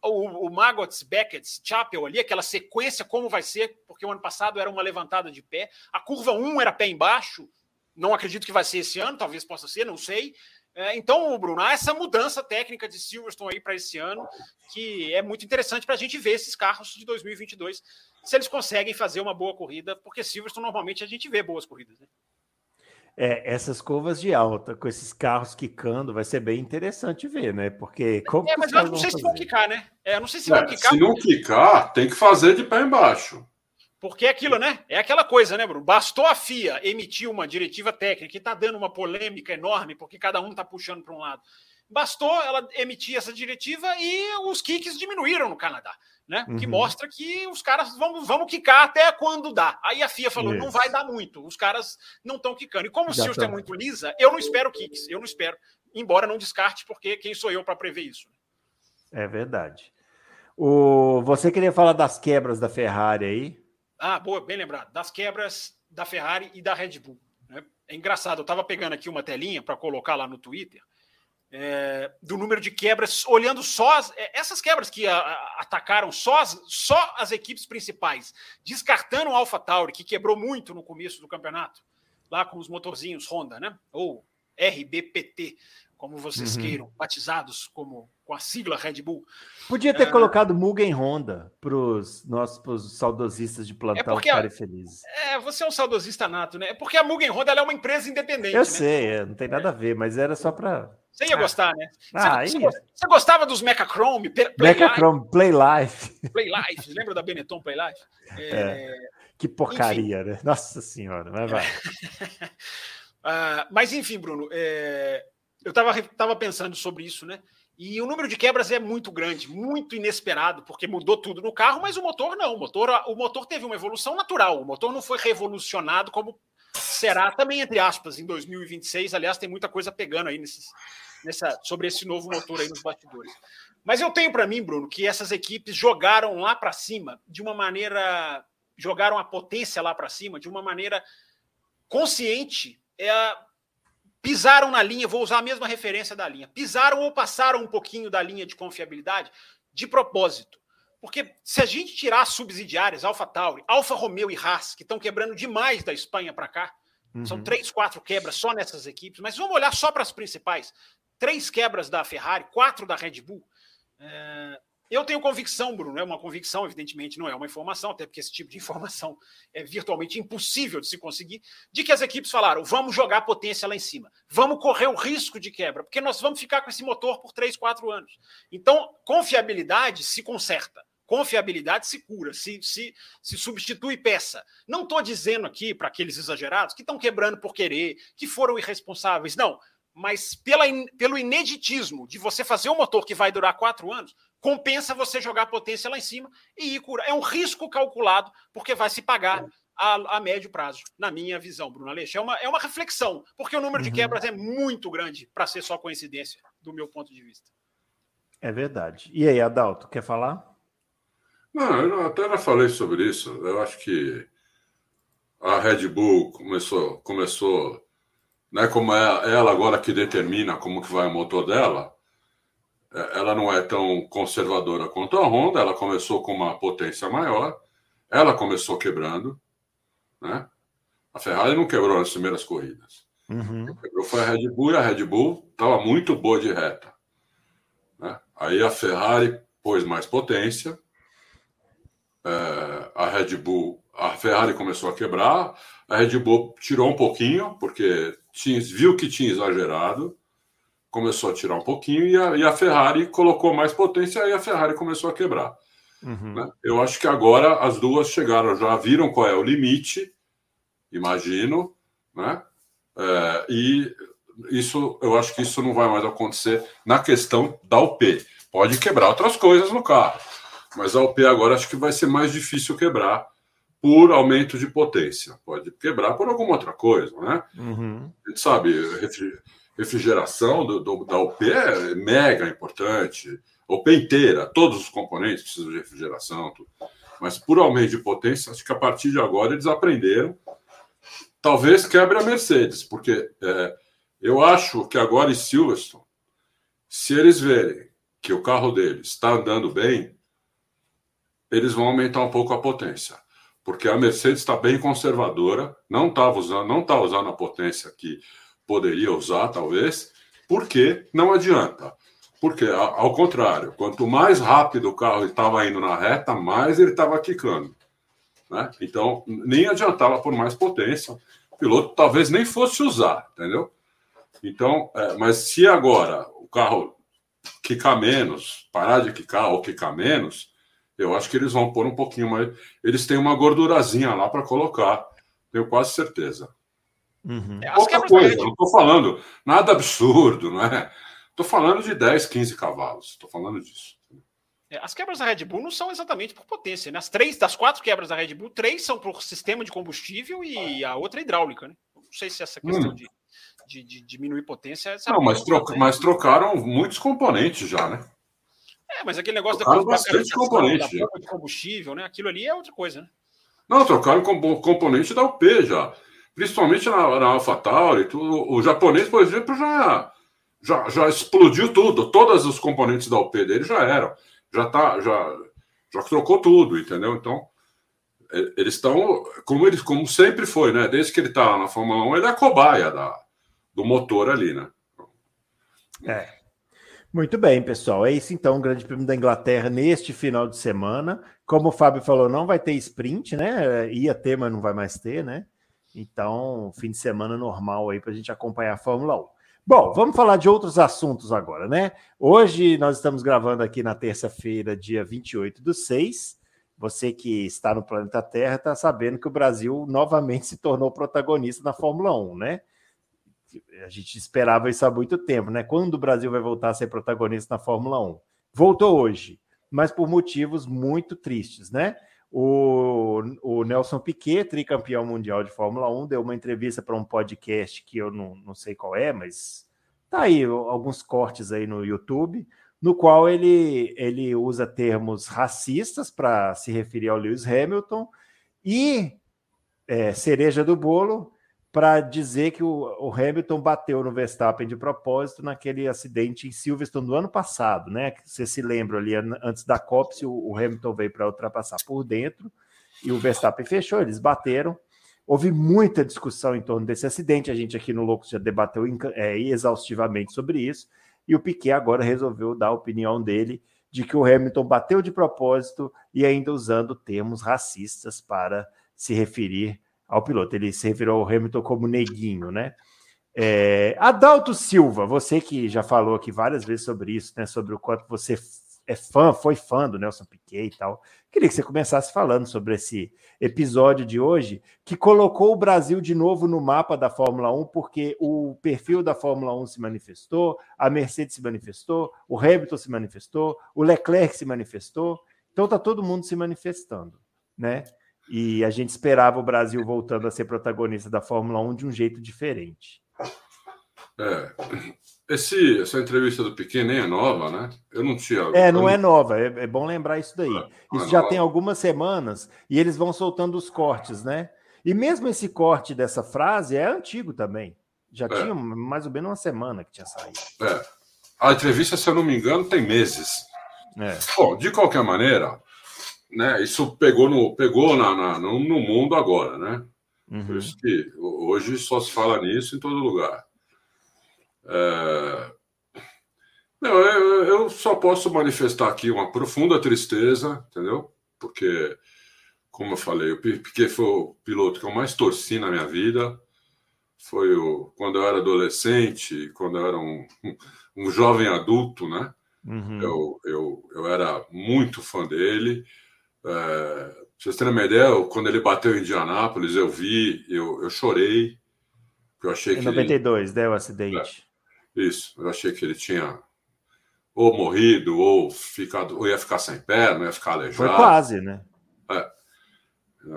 O, o Magots, Beckett, Chapel ali, aquela sequência, como vai ser, porque o ano passado era uma levantada de pé. A curva 1 era pé embaixo, não acredito que vai ser esse ano, talvez possa ser, não sei. É, então, Bruno, há essa mudança técnica de Silverstone aí para esse ano, que é muito interessante para a gente ver esses carros de 2022, se eles conseguem fazer uma boa corrida, porque Silverstone normalmente a gente vê boas corridas. Né? É, essas curvas de alta, com esses carros quicando, vai ser bem interessante ver, né? Porque. Como é, mas eu não sei se vão quicar, né? É, não sei se é, vão quicar. Se não quicar, tem que fazer de pé embaixo. Porque é aquilo, né? É aquela coisa, né, Bruno? Bastou a FIA emitir uma diretiva técnica e está dando uma polêmica enorme, porque cada um está puxando para um lado. Bastou ela emitir essa diretiva e os kicks diminuíram no Canadá, né? Uhum. Que mostra que os caras vão, vão quicar até quando dá. Aí a FIA falou: Isso. não vai dar muito, os caras não estão quicando. E como Já o Silvio é muito lisa, eu não espero kicks, eu não espero, embora não descarte, porque quem sou eu para prever isso? É verdade. O... Você queria falar das quebras da Ferrari aí? Ah, boa, bem lembrado. Das quebras da Ferrari e da Red Bull. Né? É engraçado, eu estava pegando aqui uma telinha para colocar lá no Twitter é, do número de quebras, olhando só as, é, essas quebras que a, a, atacaram só as, só as equipes principais, descartando o AlphaTauri, que quebrou muito no começo do campeonato, lá com os motorzinhos Honda, né? Ou RBPT, como vocês uhum. queiram, batizados como com a sigla Red Bull. Podia ter é... colocado Mugen Honda para os nossos pros saudosistas de plantão é ficarem felizes. É, você é um saudosista nato, né? É porque a Mugen Honda é uma empresa independente. Eu né? sei, é, não tem nada a ver, mas era só para você ia ah. gostar, né? Ah, você, você, gostava dos Mechachrome? Play Mechachrome, Play Life. Play Life, lembra da Benetton Play Life? É... É. Que porcaria, enfim. né? Nossa Senhora, mas vai. uh, (laughs) mas enfim, Bruno, é... eu estava tava pensando sobre isso, né? E o número de quebras é muito grande, muito inesperado, porque mudou tudo no carro, mas o motor não. O motor, o motor teve uma evolução natural. O motor não foi revolucionado como será também, entre aspas, em 2026. Aliás, tem muita coisa pegando aí nesses, nessa, sobre esse novo motor aí nos bastidores. Mas eu tenho para mim, Bruno, que essas equipes jogaram lá para cima de uma maneira. jogaram a potência lá para cima de uma maneira consciente. É, pisaram na linha, vou usar a mesma referência da linha. Pisaram ou passaram um pouquinho da linha de confiabilidade de propósito. Porque se a gente tirar as subsidiárias, Alfa Tauri, Alfa Romeo e Haas, que estão quebrando demais da Espanha para cá, uhum. são três, quatro quebras só nessas equipes, mas vamos olhar só para as principais. Três quebras da Ferrari, quatro da Red Bull. É... Eu tenho convicção, Bruno, é uma convicção, evidentemente não é uma informação, até porque esse tipo de (laughs) informação é virtualmente impossível de se conseguir, de que as equipes falaram: vamos jogar potência lá em cima, vamos correr o risco de quebra, porque nós vamos ficar com esse motor por três, quatro anos. Então, confiabilidade se conserta. Confiabilidade se cura, se, se, se substitui peça. Não estou dizendo aqui para aqueles exagerados que estão quebrando por querer, que foram irresponsáveis. Não, mas pela, pelo ineditismo de você fazer um motor que vai durar quatro anos, compensa você jogar potência lá em cima e ir curar. É um risco calculado, porque vai se pagar a, a médio prazo, na minha visão, Bruno Aleixo. É uma, é uma reflexão, porque o número uhum. de quebras é muito grande para ser só coincidência, do meu ponto de vista. É verdade. E aí, Adalto, quer falar? Não, eu até já falei sobre isso. Eu acho que a Red Bull começou, começou, né? Como é ela agora que determina como que vai o motor dela, ela não é tão conservadora quanto a Honda. Ela começou com uma potência maior, ela começou quebrando, né? A Ferrari não quebrou nas primeiras corridas. Uhum. Quebrou foi a Red Bull e a Red Bull estava muito boa de reta. Né? Aí a Ferrari pôs mais potência é, a Red Bull, a Ferrari começou a quebrar, a Red Bull tirou um pouquinho, porque tinha, viu que tinha exagerado, começou a tirar um pouquinho, e a, e a Ferrari colocou mais potência, e a Ferrari começou a quebrar. Uhum. Né? Eu acho que agora as duas chegaram, já viram qual é o limite, imagino, né? É, e isso, eu acho que isso não vai mais acontecer na questão da UP. Pode quebrar outras coisas no carro mas a OP agora acho que vai ser mais difícil quebrar por aumento de potência. Pode quebrar por alguma outra coisa, né? Uhum. A gente sabe, refrigeração do, do, da OP é mega importante. OP inteira, todos os componentes precisam de refrigeração. Tudo. Mas por aumento de potência, acho que a partir de agora eles aprenderam. Talvez quebre a Mercedes, porque é, eu acho que agora em Silverstone, se eles verem que o carro deles está andando bem, eles vão aumentar um pouco a potência, porque a Mercedes está bem conservadora, não estava usando, não está usando a potência que poderia usar, talvez, porque não adianta. Porque, ao contrário, quanto mais rápido o carro estava indo na reta, mais ele estava quicando. Né? Então, nem adiantava por mais potência. O piloto talvez nem fosse usar, entendeu? Então, é, mas se agora o carro quicar menos, parar de quicar ou quicar menos, Eu acho que eles vão pôr um pouquinho mais. Eles têm uma gordurazinha lá para colocar, tenho quase certeza. Uhum. É, Outra coisa, não estou falando nada absurdo, não é? Estou falando de 10, 15 cavalos, estou falando disso. É, as quebras da Red Bull não são exatamente por potência, né? As três das quatro quebras da Red Bull, três são por sistema de combustível e a outra é hidráulica, né? Não sei se essa questão hum. de, de, de, diminuir potência. Não, mas, troca, mas trocaram muitos componentes já, né? É, mas aquele negócio trocaram depois bastante componente, da de combustível, né? Aquilo ali é outra coisa, né? Não, trocaram componente da UP já principalmente na, na AlphaTauri, o, japonês, por exemplo, já, já, já explodiu tudo, todos os componentes da UP dele já eram, já tá, já, já trocou tudo, entendeu? Então, eles estão, como, eles, como sempre foi, né? Desde que ele está na Fórmula 1, ele é a cobaia da, do motor ali, né? É. Muito bem, pessoal. É isso então, o Grande Prêmio da Inglaterra neste final de semana. Como o Fábio falou, não vai ter sprint, né? Ia ter, mas não vai mais ter, né? Então, fim de semana normal aí para a gente acompanhar a Fórmula 1. Bom, vamos falar de outros assuntos agora, né? Hoje nós estamos gravando aqui na terça-feira, dia 28 do 6. Você que está no planeta Terra está sabendo que o Brasil novamente (laughs) se tornou protagonista na Fórmula 1, né? A gente esperava isso há muito tempo, né? Quando o Brasil vai voltar a ser protagonista na Fórmula 1? Voltou hoje, mas por motivos muito tristes, né? O, o Nelson Piquet, tricampeão mundial de Fórmula 1, deu uma entrevista para um podcast que eu não, não sei qual é, mas tá aí alguns cortes aí no YouTube, no qual ele, ele usa termos racistas para se referir ao Lewis Hamilton e é, cereja do bolo, para dizer que o, o, Hamilton bateu no Verstappen de propósito naquele acidente em Silverstone do ano passado, né? Você se lembra ali, antes da Copse, o, o Hamilton veio para ultrapassar por dentro e o Verstappen fechou, eles bateram. Houve muita discussão em torno desse acidente, a gente aqui no Loucos já debateu é, exaustivamente sobre isso, e o Piquet agora resolveu dar a opinião dele de que o Hamilton bateu de propósito e ainda usando termos racistas para se referir ao piloto. Ele se referiu ao Hamilton como neguinho, né? É, Adalto Silva, você que já falou aqui várias vezes sobre isso, né? Sobre o quanto você é fã, foi fã do Nelson Piquet e tal. Queria que você começasse falando sobre esse episódio de hoje, que colocou o Brasil de novo no mapa da Fórmula 1, porque o perfil da Fórmula 1 se manifestou, a Mercedes se manifestou, o Hamilton se manifestou, o Leclerc se manifestou. Então tá todo mundo se manifestando, né? E a gente esperava o Brasil voltando a ser protagonista da Fórmula 1 de um jeito diferente. É. Esse, essa entrevista do Piquet nem é nova, né? Eu não tinha. É, não é nova. É, é bom lembrar isso daí. É, isso é já nova. tem algumas semanas e eles vão soltando os cortes, né? E mesmo esse corte dessa frase é antigo também. Já é. tinha mais ou menos uma semana que tinha saído. É. A entrevista, se eu não me engano, tem meses. É. Bom, de qualquer maneira, né, isso pegou, no, pegou na, na no, no, mundo agora, né? Uhum. Por isso que hoje só se fala nisso em todo lugar. É... Não, eu, eu só posso manifestar aqui uma profunda tristeza, entendeu? Porque, como eu falei, o Piquet foi o piloto que eu mais torci na minha vida. Foi o, quando eu era adolescente, quando eu era um, (laughs) um jovem adulto, né? Uhum. Eu, eu, eu era muito fã dele. É, vocês terem uma ideia, quando ele bateu em Indianápolis, eu vi, eu, eu chorei. Eu achei em que 92, ele... né, o acidente. É, isso, eu achei que ele tinha ou morrido, ou, ficado, ou ia ficar sem perna, ia ficar aleijado. Foi quase, né? É.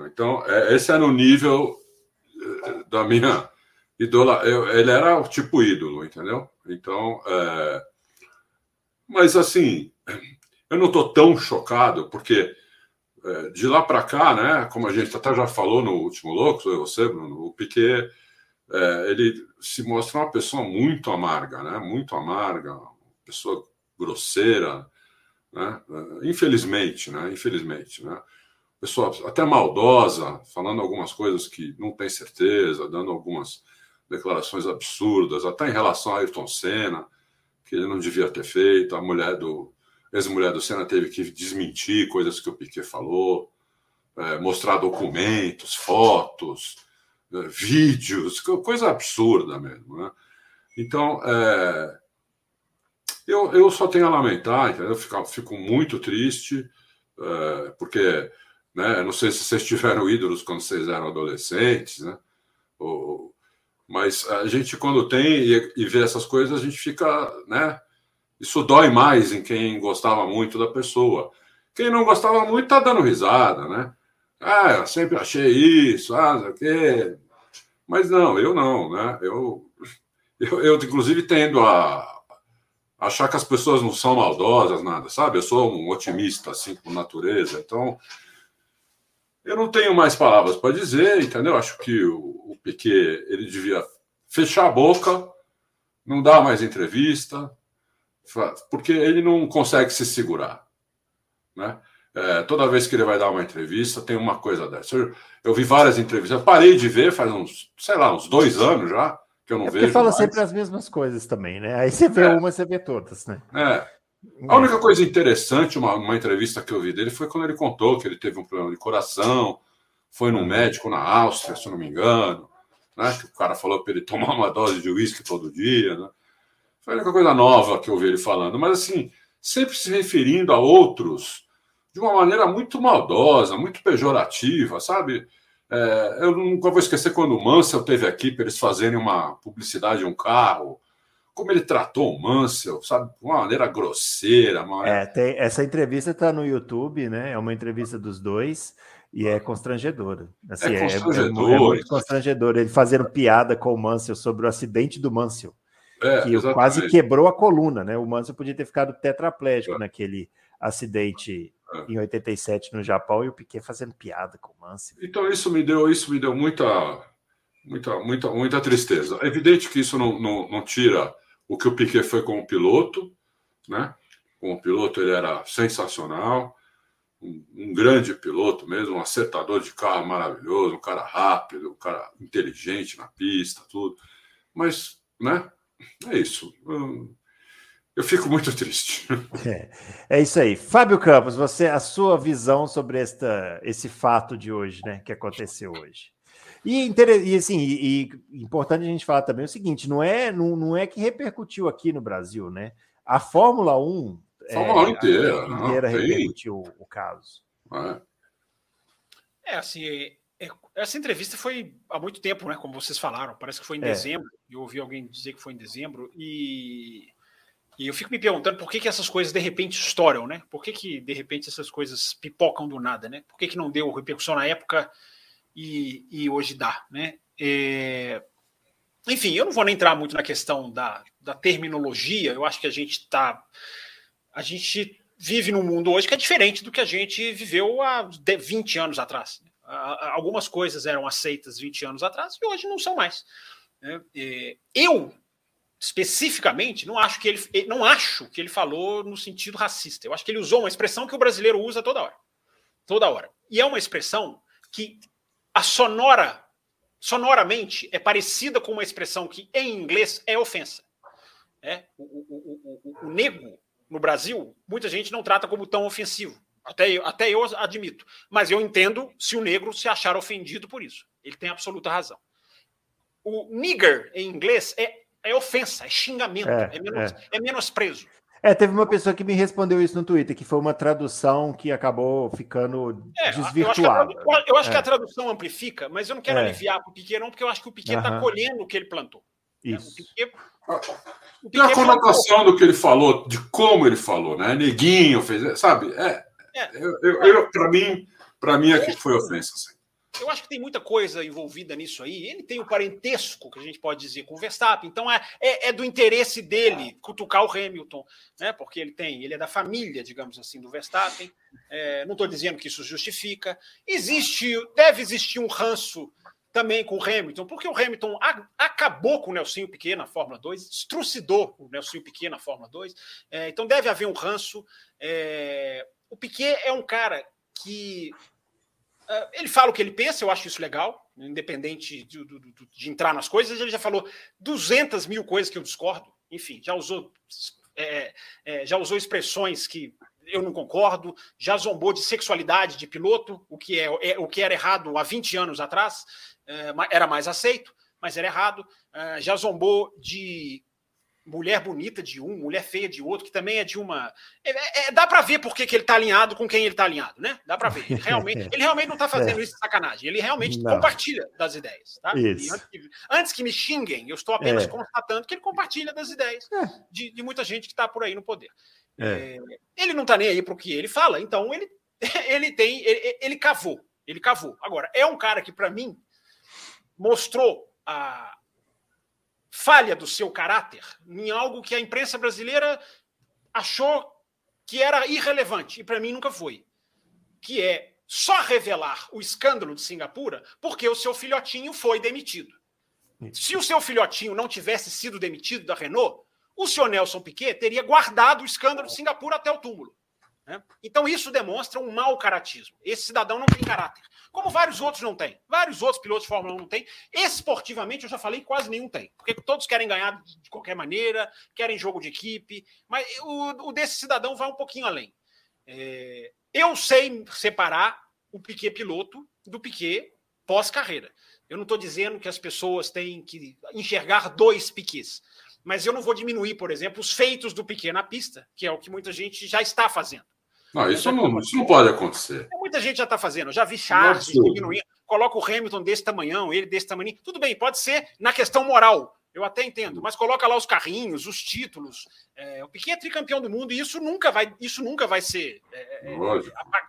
Então, é, esse era o nível é, da minha ídola. Eu, ele era o tipo ídolo, entendeu? Então, é... mas assim, eu não estou tão chocado, porque de lá para cá, né, como a gente até já falou no último Louco, você, Bruno, o Piquet, é, ele se mostra uma pessoa muito amarga, né, muito amarga, uma pessoa grosseira, né, é, infelizmente, né, infelizmente, né, pessoa até maldosa, falando algumas coisas que não tem certeza, dando algumas declarações absurdas, até em relação a Ayrton Senna, que ele não devia ter feito, a mulher do ex-mulher do Senna teve que desmentir coisas que o Piquet falou, é, mostrar documentos, fotos, é, vídeos, coisa absurda mesmo. Né? Então, é, eu, eu só tenho a lamentar, entendeu? Eu fico, fico muito triste. é, porque né, não sei se vocês tiveram ídolos quando vocês eram adolescentes, né? Ou, mas a gente, quando tem e, e vê essas coisas, a gente fica, né? Isso dói mais em quem gostava muito da pessoa. Quem não gostava muito tá dando risada, né? Ah, eu sempre achei isso, ah, sei o quê. Mas não, eu não, né? Eu, eu, eu inclusive, tendo a achar que as pessoas não são maldosas, nada, sabe? Eu sou um otimista, assim, por natureza. Então, eu não tenho mais palavras para dizer, entendeu? Acho que o, o Piquet, ele devia fechar a boca, não dar mais entrevista, porque ele não consegue se segurar, né? É, toda vez que ele vai dar uma entrevista, tem uma coisa dessa. Eu, eu vi várias entrevistas, eu parei de ver faz uns, sei lá, uns dois anos já, que eu não é vejo. Ele fala mais. sempre as mesmas coisas também, né? Aí você vê é. uma, você vê todas, né? É. A única coisa interessante, uma, uma entrevista que eu vi dele, foi quando ele contou que ele teve um problema de coração, foi num médico na Áustria, se eu não me engano, né? Que o cara falou para ele tomar uma dose de uísque todo dia, né? Foi a única coisa nova que eu vi ele falando. Mas, assim, sempre se referindo a outros de uma maneira muito maldosa, muito pejorativa, sabe? É, eu nunca vou esquecer quando o Mansell teve aqui para eles fazerem uma publicidade de um carro. Como ele tratou o Mansell, sabe? De uma maneira grosseira. Uma... É, tem, essa entrevista está no YouTube, né? É uma entrevista dos dois e é constrangedora. Assim, é, constrangedor. É, é, é muito constrangedor. Ele fazendo piada com o Mansell sobre o acidente do Mansell. É, que exatamente. quase quebrou a coluna, né? O Mansell podia ter ficado tetraplégico é. naquele acidente é. em 87 no Japão e o Piquet fazendo piada com o Mansell. Então isso me deu, isso me deu muita, muita, muita, muita tristeza. É evidente que isso não, não, não tira o que o Piquet foi como piloto, né? Como piloto ele era sensacional, um, um, grande piloto mesmo, um acertador de carro maravilhoso, um cara rápido, um cara inteligente na pista, tudo. Mas, né? É isso. Eu fico muito triste. É, é, isso aí. Fábio Campos, você a sua visão sobre esta, esse fato de hoje, né, que aconteceu hoje. E, e assim, e, e, importante a gente falar também o seguinte: não é, não, não é que repercutiu aqui no Brasil, né? A Fórmula 1 Fórmula é, 1 inteira, inteira não, repercutiu o, o caso. É, é assim, é, essa entrevista foi há muito tempo, né? Como vocês falaram, parece que foi em é. dezembro. Eu ouvi alguém dizer que foi em dezembro e e eu fico me perguntando por que, que essas coisas de repente estouram, né? Por que, que de repente essas coisas pipocam do nada, né? Por que, que não deu repercussão na época e, e hoje dá, né? É... Enfim, eu não vou nem entrar muito na questão da, da terminologia. Eu acho que a gente está. A gente vive num mundo hoje que é diferente do que a gente viveu há 20 anos atrás. Algumas coisas eram aceitas 20 anos atrás e hoje não são mais. Né? Eu especificamente, não acho que ele não acho que ele falou no sentido racista. Eu acho que ele usou uma expressão que o brasileiro usa toda hora. Toda hora. E é uma expressão que a sonora sonoramente é parecida com uma expressão que em inglês é ofensa. É, o, o, o, o, nego no Brasil, muita gente não trata como tão ofensivo. Até eu, até eu admito. Mas eu entendo se o negro se achar ofendido por isso. Ele tem absoluta razão. O nigger, em inglês, é é ofensa, é xingamento, é, é, menos, é. é menosprezo. É, teve uma pessoa que me respondeu isso no Twitter, que foi uma tradução que acabou ficando é, desvirtuada. Eu acho, que a, eu acho é. que a tradução amplifica, mas eu não quero é. aliviar para o Piquet, não, porque eu acho que o Piquet está colhendo o que ele plantou. Né? Isso. O Piquet, o Piquet a conotação plantou. do que ele falou, de como ele falou, né? Neguinho, fez, sabe? É, eu, eu, eu para mim, para mim aqui foi ofensa. Eu acho que tem muita coisa envolvida nisso aí. Ele tem o parentesco, que a gente pode dizer, com o Verstappen. Então é, é, é, do interesse dele cutucar o Hamilton, né? Porque ele tem, ele é da família, digamos assim, do Verstappen. É, não estou dizendo que isso justifica. Existe, deve existir um ranço também com o Hamilton, porque o Hamilton a, acabou com o Nelson Piquet na Fórmula 2, estrucidou o Nelson Piquet na Fórmula 2. É, então deve haver um ranço. É, o Piquet é um cara que Uh, ele fala o que ele pensa, eu acho isso legal, independente de, de, de, entrar nas coisas. Ele já falou 200 mil coisas que eu discordo, enfim, já usou, é, é, já usou expressões que eu não concordo, já zombou de sexualidade de piloto, o que, é, é o que era errado há 20 anos atrás, é, era mais aceito, mas era errado. Uh, já zombou de mulher bonita de um, mulher feia de outro, que também é de uma. É, é, é dá para ver por que, ele está alinhado com quem ele está alinhado, né? Dá para ver. Ele realmente, (laughs) ele realmente não está fazendo é. isso de sacanagem. Ele realmente não. compartilha das ideias. Tá? Antes que, antes, que, me xinguem, eu estou apenas é. constatando que ele compartilha das ideias é. de, de, muita gente que está por aí no poder. É. ele não está nem aí para o que ele fala, então ele, (laughs) ele tem. Ele, ele cavou. Ele cavou. Agora, é um cara que, para mim, mostrou a falha do seu caráter em algo que a imprensa brasileira achou que era irrelevante, e para mim nunca foi, que é só revelar o escândalo de Singapura porque o seu filhotinho foi demitido. Se o seu filhotinho não tivesse sido demitido da Renault, o senhor Nelson Piquet teria guardado o escândalo de Singapura até o túmulo. Né? Então, isso demonstra um mau caratismo. Esse cidadão não tem caráter. Como vários outros não têm. Vários outros pilotos de Fórmula 1 não têm. Esportivamente, eu já falei, quase nenhum tem. Porque todos querem ganhar de qualquer maneira, querem jogo de equipe. Mas o, o desse cidadão vai um pouquinho além. É, eu sei separar o Piquet piloto do Piquet pós-carreira. Eu não estou dizendo que as pessoas têm que enxergar dois Piquets. Mas eu não vou diminuir, por exemplo, os feitos do Piquet na pista, que é o que muita gente já está fazendo. Não, isso não, isso não pode acontecer. Muita gente já está fazendo. Eu já vi Charles diminuindo. Coloca o Hamilton desse tamanhão, ele desse tamanho. Tudo bem, pode ser na questão moral. Eu até entendo, mas coloca lá os carrinhos, os títulos. É, o Piquet é tricampeão do mundo e isso nunca vai, isso nunca vai ser é, é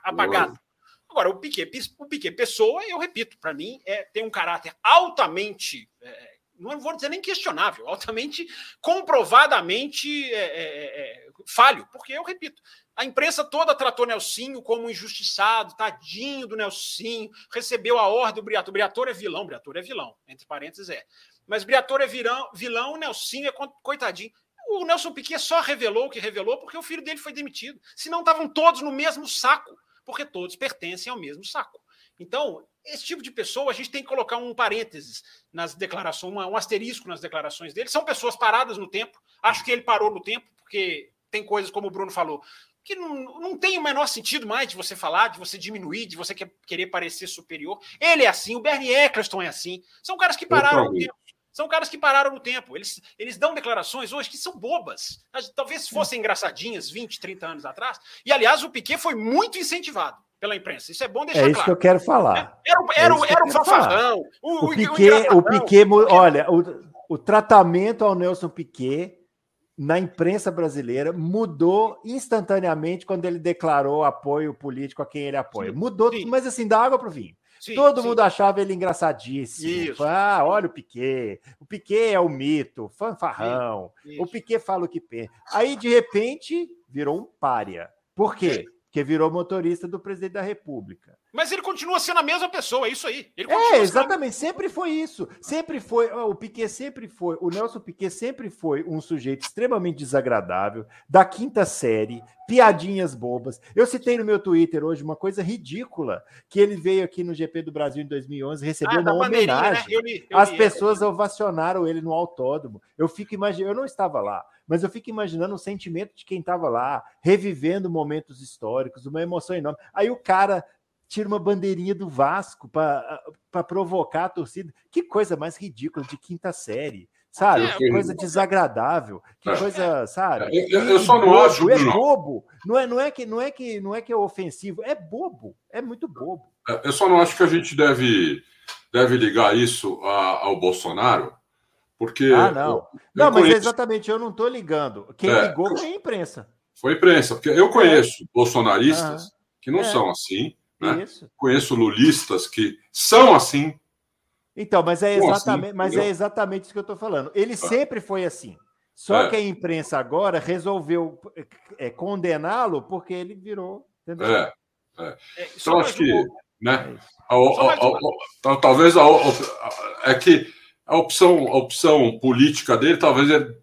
apagado. Lógico. Agora, o Piquet, o Piquet pessoa, eu repito, para mim é, tem um caráter altamente é, não vou dizer nem questionável, (laughs) altamente comprovadamente é, é, é, é, falho, porque eu repito, a imprensa toda tratou Nelsinho como um injustiçado, tadinho do Nelsinho, recebeu a ordem do Briatore. Briatore é vilão, Briatore é vilão, entre parênteses é. Mas Briatore é vilão, vilão, Nelsinho é coitadinho. O Nelson Piquet só revelou o que revelou porque o filho dele foi demitido. Senão estavam todos no mesmo saco, porque todos pertencem ao mesmo saco. Então, esse tipo de pessoa, a gente tem que colocar um parênteses nas declarações, um asterisco nas declarações dele. São pessoas paradas no tempo. Acho que ele parou no tempo, porque tem coisas, como o Bruno falou, que não, não tem o menor sentido mais de você falar, de você diminuir, de você querer parecer superior. Ele é assim, o Bernie Eccleston é assim. São caras que pararam no tempo. São caras que pararam no tempo. Eles, eles dão declarações hoje que são bobas. Talvez fossem engraçadinhas 20, 30 anos atrás. E, aliás, o Piquet foi muito incentivado pela imprensa. Isso é bom deixar claro. É isso claro. que eu quero falar. Era, era, é era, o fanfarrão. O, o, Piquet, o, o Piquet, olha, o, o tratamento ao Nelson Piquet na imprensa brasileira mudou instantaneamente quando ele declarou apoio político a quem ele apoia. Sim, mudou, sim. mas assim, dá água para o vinho. Sim, Todo mundo achava ele engraçadíssimo. Isso. Ah, olha o Piquet. O Piquet é o mito, fanfarrão. O Piquet fala o que pensa. Aí, de repente, virou um pária. Por quê? que virou motorista do presidente da República. Mas ele continua sendo a mesma pessoa, é isso aí. é, exatamente, sendo... sempre foi isso. Sempre foi, o Piquet sempre foi, o Nelson Piquet sempre foi um sujeito extremamente desagradável, da quinta série, piadinhas bobas. Eu citei no meu Twitter hoje uma coisa ridícula, que ele veio aqui no GP do Brasil em 2011, recebeu ah, uma né? homenagem. Né? Eu li, eu As li, pessoas ovacionaram ele no autódromo. Eu fico imaginando, eu não estava lá, mas eu fico imaginando o sentimento de quem estava lá, revivendo momentos históricos, uma emoção enorme. Aí o cara tira uma bandeirinha do Vasco para provocar a torcida. Que coisa mais ridícula de quinta série. Sabe? É, que coisa desagradável. Que é. coisa, sabe? Eu, eu só não acho. É bobo. Não é, não, é que, não, é que, não é que é ofensivo. É bobo. É muito bobo. É, eu só não acho que a gente deve, deve ligar isso a, ao Bolsonaro porque. Ah, não. Eu, não, eu mas conheço... exatamente, eu não estou ligando. Quem é, ligou foi a imprensa. Foi a imprensa, porque eu conheço bolsonaristas ah, que não são assim. Né? Conheço lulistas que são assim. Então, mas é exatamente, assim, mas é exatamente isso que eu estou falando. Ele é. sempre foi assim. Só é. que a imprensa agora resolveu é, condená-lo porque ele virou. É, é. Então, acho que. Né, a, a, a, talvez a, é que a opção, a opção política dele talvez ele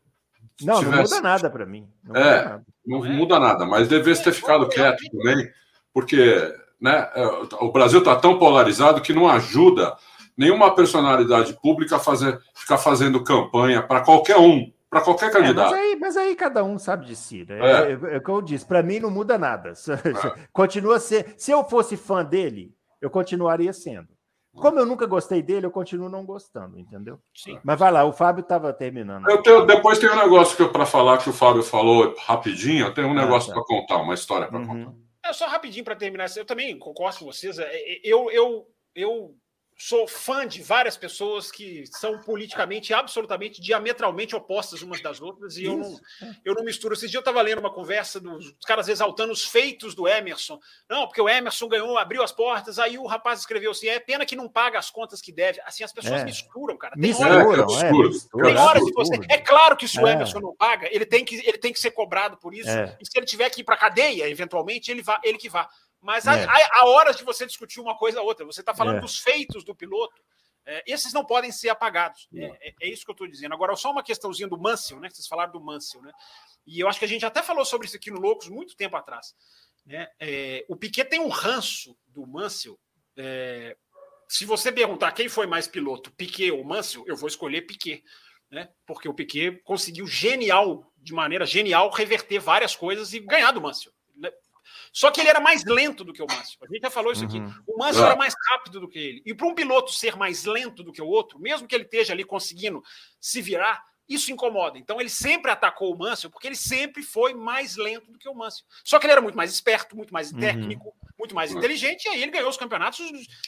não, tivesse... não muda nada para mim. Não é, muda não é. muda nada, mas devesse ter ficado quieto também, porque né, é, o Brasil está tão polarizado que não ajuda nenhuma personalidade pública a fazer, ficar fazendo campanha para qualquer um, para qualquer candidato. É, mas, aí, mas, aí, cada um sabe de si. Né? É. É, é o que eu disse, para mim não muda nada. É. (laughs) Continua a ser. Se eu fosse fã dele, eu continuaria sendo. como eu nunca gostei dele, eu continuo não gostando, entendeu? Sim. Mas vai lá, o Fábio estava terminando. Eu tenho, depois tem um negócio que eu para falar que o Fábio falou rapidinho. Eu tenho um Ah, negócio tá. para contar, uma história para Uhum. contar. É só rapidinho para terminar. Eu também concordo com vocês. É, é, Eu, eu, eu sou fã de várias pessoas que são politicamente absolutamente diametralmente opostas umas das outras e eu não, eu não misturo. Esse dia eu estava lendo uma conversa dos caras exaltando os feitos do Emerson. Não, porque o Emerson ganhou, abriu as portas, aí o rapaz escreveu assim: é pena que não paga as contas que deve. Assim, as pessoas É. misturam, cara. Tem Misturam, hora- É, que é, absurdo. mistura, tem hora que absurdo. você. É claro que se o É. Emerson não paga, ele tem que, ele tem que ser cobrado por isso. É. E se ele tiver que ir para cadeia, eventualmente, ele, vá, ele que vá. Mas há, É. há- há horas de você discutir uma coisa ou outra. Você está falando É. dos feitos do piloto. é, esses não podem ser apagados. É, é- é isso que eu estou dizendo. Agora, só uma questãozinha do Mansell, né? que Vocês falaram do Mansell, né? E eu acho que a gente até falou sobre isso aqui no Loucos muito tempo atrás. Né? É, o Piquet tem um ranço do Mansell. é, se você perguntar quem foi mais piloto, Piquet ou Mansell, eu vou escolher Piquet né? Porque o Piquet conseguiu genial, de maneira genial, reverter várias coisas e ganhar do Mansell. Só que ele era mais lento do que o Mansell. A gente já falou isso aqui. Uhum. O Mansell Ah. era mais rápido do que ele. E para um piloto ser mais lento do que o outro, mesmo que ele esteja ali conseguindo se virar, isso incomoda. Então ele sempre atacou o Mansell porque ele sempre foi mais lento do que o Mansell. Só que ele era muito mais esperto, muito mais Uhum. técnico, muito mais Uhum. inteligente, e aí ele ganhou os campeonatos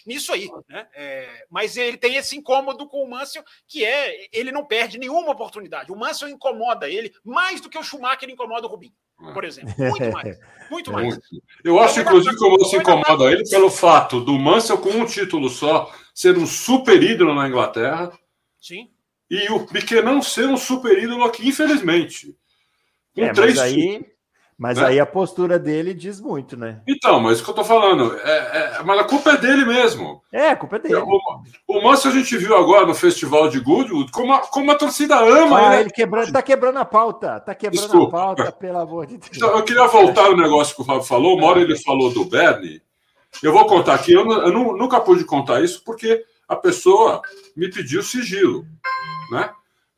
nisso aí. Né? É, mas ele tem esse incômodo com o Mansell, que é ele não perde nenhuma oportunidade. O Mansell incomoda ele mais do que o Schumacher incomoda o Rubinho, por exemplo. Muito mais. Muito (laughs) mais. Muito. Eu acho, inclusive, que o Mansell incomoda ele pelo fato do Mansell, com um título só, ser um super ídolo na Inglaterra Sim. e o Piquet não ser um super ídolo aqui, infelizmente. Com É, mas três aí, mas né? aí a postura dele diz muito, né? Então, mas o que eu tô falando, é, é- mas a culpa é dele mesmo. É, a culpa é dele. O, o Mansell a gente viu agora no festival de Goodwood como a, como a torcida ama Ah, ele. ele quebrando, tá quebrando a pauta, tá quebrando Desculpa. a pauta, pelo amor de Deus. Então, eu queria voltar no negócio que o Fábio falou. Uma hora ele falou do Bernie. Eu vou contar aqui. Eu, eu nu- nunca pude contar isso porque a pessoa me pediu sigilo, né?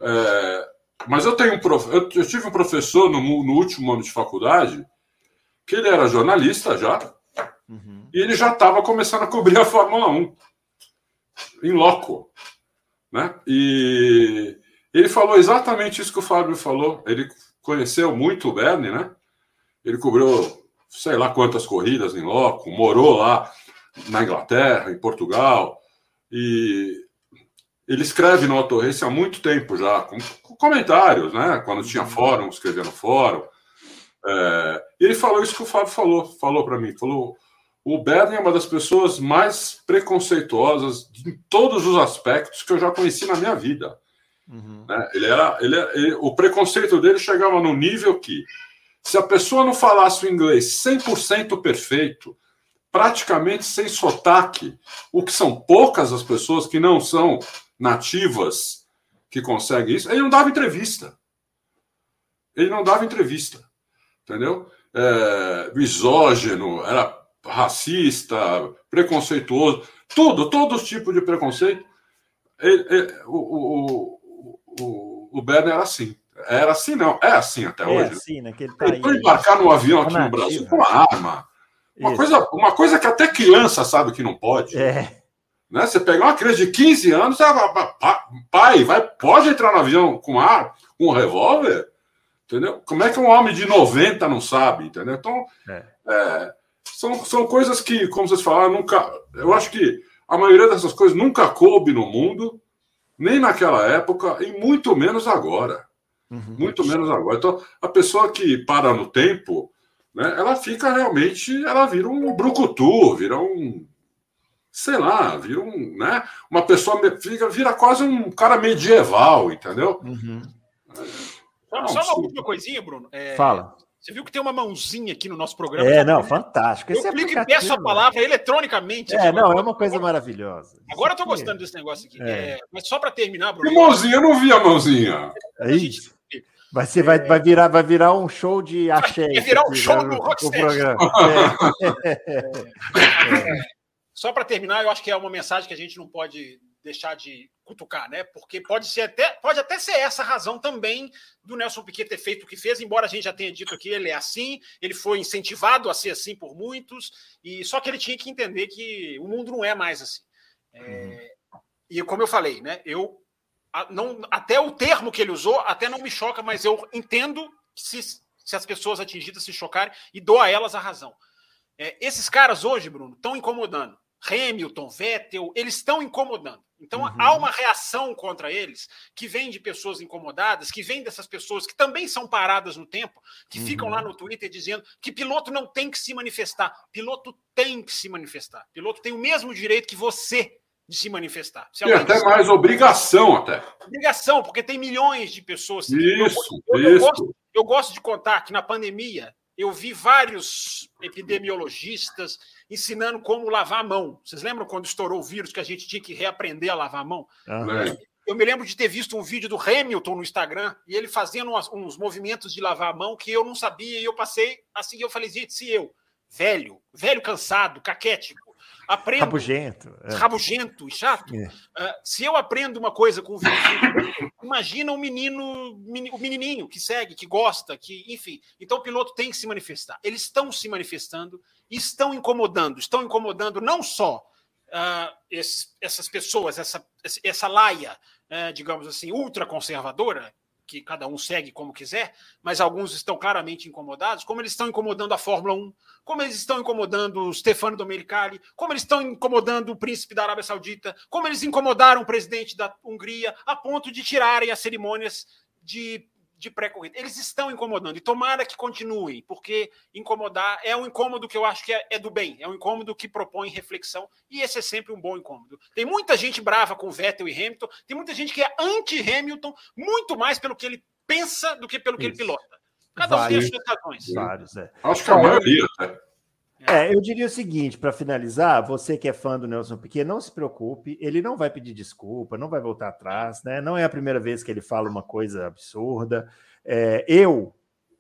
É, mas eu tenho um prof... eu, tive um professor no, no último ano de faculdade que ele era jornalista já Uhum. e ele já estava começando a cobrir a Fórmula 1 em loco, né? E ele falou exatamente isso que o Fábio falou. Ele conheceu muito o Bernie, né? Ele cobriu sei lá quantas corridas em loco, morou lá na Inglaterra, em Portugal, e ele escreve no Auto Race há muito tempo já, comentários, né? Quando tinha fórum, escrevia no fórum. É, e ele falou isso que o Fábio falou, falou para mim, falou o Bernie é uma das pessoas mais preconceituosas em todos os aspectos que eu já conheci na minha vida. Uhum. né? Ele era, ele, ele- o preconceito dele chegava no nível que, se a pessoa não falasse o inglês 100% perfeito, praticamente sem sotaque, o que são poucas as pessoas que não são nativas que conseguem isso, ele não dava entrevista. Ele não dava entrevista. Entendeu? É, misógino, era racista, preconceituoso, tudo, todo tipo de preconceito. Ele- ele- o, o, o, o Bernie era assim. Era assim, não. É assim até É hoje. assim, né? Ele tá aí. Ele embarcar num avião aqui no. Brasil com uma arma. Uma Isso. coisa, uma coisa que até criança sabe que não pode. É, Né? Você pegar uma criança de 15 anos, vai, "Pa- pa- pai, vai, pode entrar no avião com ar, com um revólver? Entendeu? Como é que um homem de 90 não sabe? Entendeu? Então, É. é, são, são coisas que, como vocês falaram, nunca. Eu acho que a maioria dessas coisas nunca coube no mundo, nem naquela época, e muito menos agora. uhum. Muito menos agora. Então, a pessoa que para no tempo, né, ela fica realmente, ela vira um brucutu, vira um, sei lá, vira um, né, uma pessoa fica, vira quase um cara medieval, entendeu? Uhum. Só, Não, só uma última coisinha, Bruno. É, Fala. Você viu que tem uma mãozinha aqui no nosso programa? É, que não, fantástico. Eu Esse clico e peço a palavra eletronicamente. É, aqui, não, é uma coisa maravilhosa. Agora eu tô gostando desse negócio aqui. É. É, mas só para terminar, Bruno. E mãozinha, eu não vi a mãozinha. É isso. Vai, ser, vai, vai, virar, vai virar um show de axé. Vai virar um isso show né, do o- Rocksteady. o programa. (laughs) (laughs) Só para terminar, eu acho que é uma mensagem que a gente não pode deixar de cutucar, né? Porque pode ser até pode até ser essa a razão também do Nelson Piquet ter feito o que fez, embora a gente já tenha dito aqui, ele é assim, ele foi incentivado a ser assim por muitos, e só que ele tinha que entender que o mundo não é mais assim. É, uhum. E como eu falei, né? Eu não, até o termo que ele usou até não me choca, mas eu entendo se, se as pessoas atingidas se chocarem e dou a elas a razão. É, esses caras hoje, Bruno, estão incomodando. Hamilton, Vettel, eles estão incomodando. Então uhum. há uma reação contra eles que vem de pessoas incomodadas, que vem dessas pessoas que também são paradas no tempo, que uhum. ficam lá no Twitter dizendo que piloto não tem que se manifestar. Piloto tem que se manifestar. Piloto tem o mesmo direito que você de se manifestar. Se e até mais obrigação até. Obrigação, porque tem milhões de pessoas. Isso, eu, eu, isso. Eu gosto, eu gosto de contar que na pandemia eu vi vários epidemiologistas ensinando como lavar a mão. Vocês lembram quando estourou o vírus que a gente tinha que reaprender a lavar a mão? Uhum. Eu me lembro de ter visto um vídeo do Hamilton no Instagram e ele fazendo uns, uns movimentos de lavar a mão que eu não sabia e eu passei assim, eu falei, gente, se eu, velho, velho cansado, caquético, aprendo. Rabugento. É. Rabugento e chato. É. Uh, se eu aprendo uma coisa com o Vinícius, imagina um menino, o um menininho que segue, que gosta, que, enfim. Então o piloto tem que se manifestar. Eles estão se manifestando, estão incomodando, estão incomodando não só uh, esses, essas pessoas, essa, essa laia, uh, digamos assim, ultraconservadora, que cada um segue como quiser, mas alguns estão claramente incomodados, como eles estão incomodando a Fórmula 1, como eles estão incomodando o Stefano Domenicali, como eles estão incomodando o príncipe da Arábia Saudita, como eles incomodaram o presidente da Hungria, a ponto de tirarem as cerimônias de de pré-corrida. Eles estão incomodando e tomara que continuem, porque incomodar é um incômodo que eu acho que é, é, do bem, é um incômodo que propõe reflexão e esse é sempre um bom incômodo. Tem muita gente brava com Vettel e Hamilton, tem muita gente que é anti-Hamilton, muito mais pelo que ele pensa do que pelo que Isso. ele pilota. Cada um tem as suas razões. Vários, é. Acho que a maioria, né? É, eu diria o seguinte, para finalizar, você que é fã do Nelson Piquet, não se preocupe, ele não vai pedir desculpa, não vai voltar atrás, né? Não é a primeira vez que ele fala uma coisa absurda. É, eu,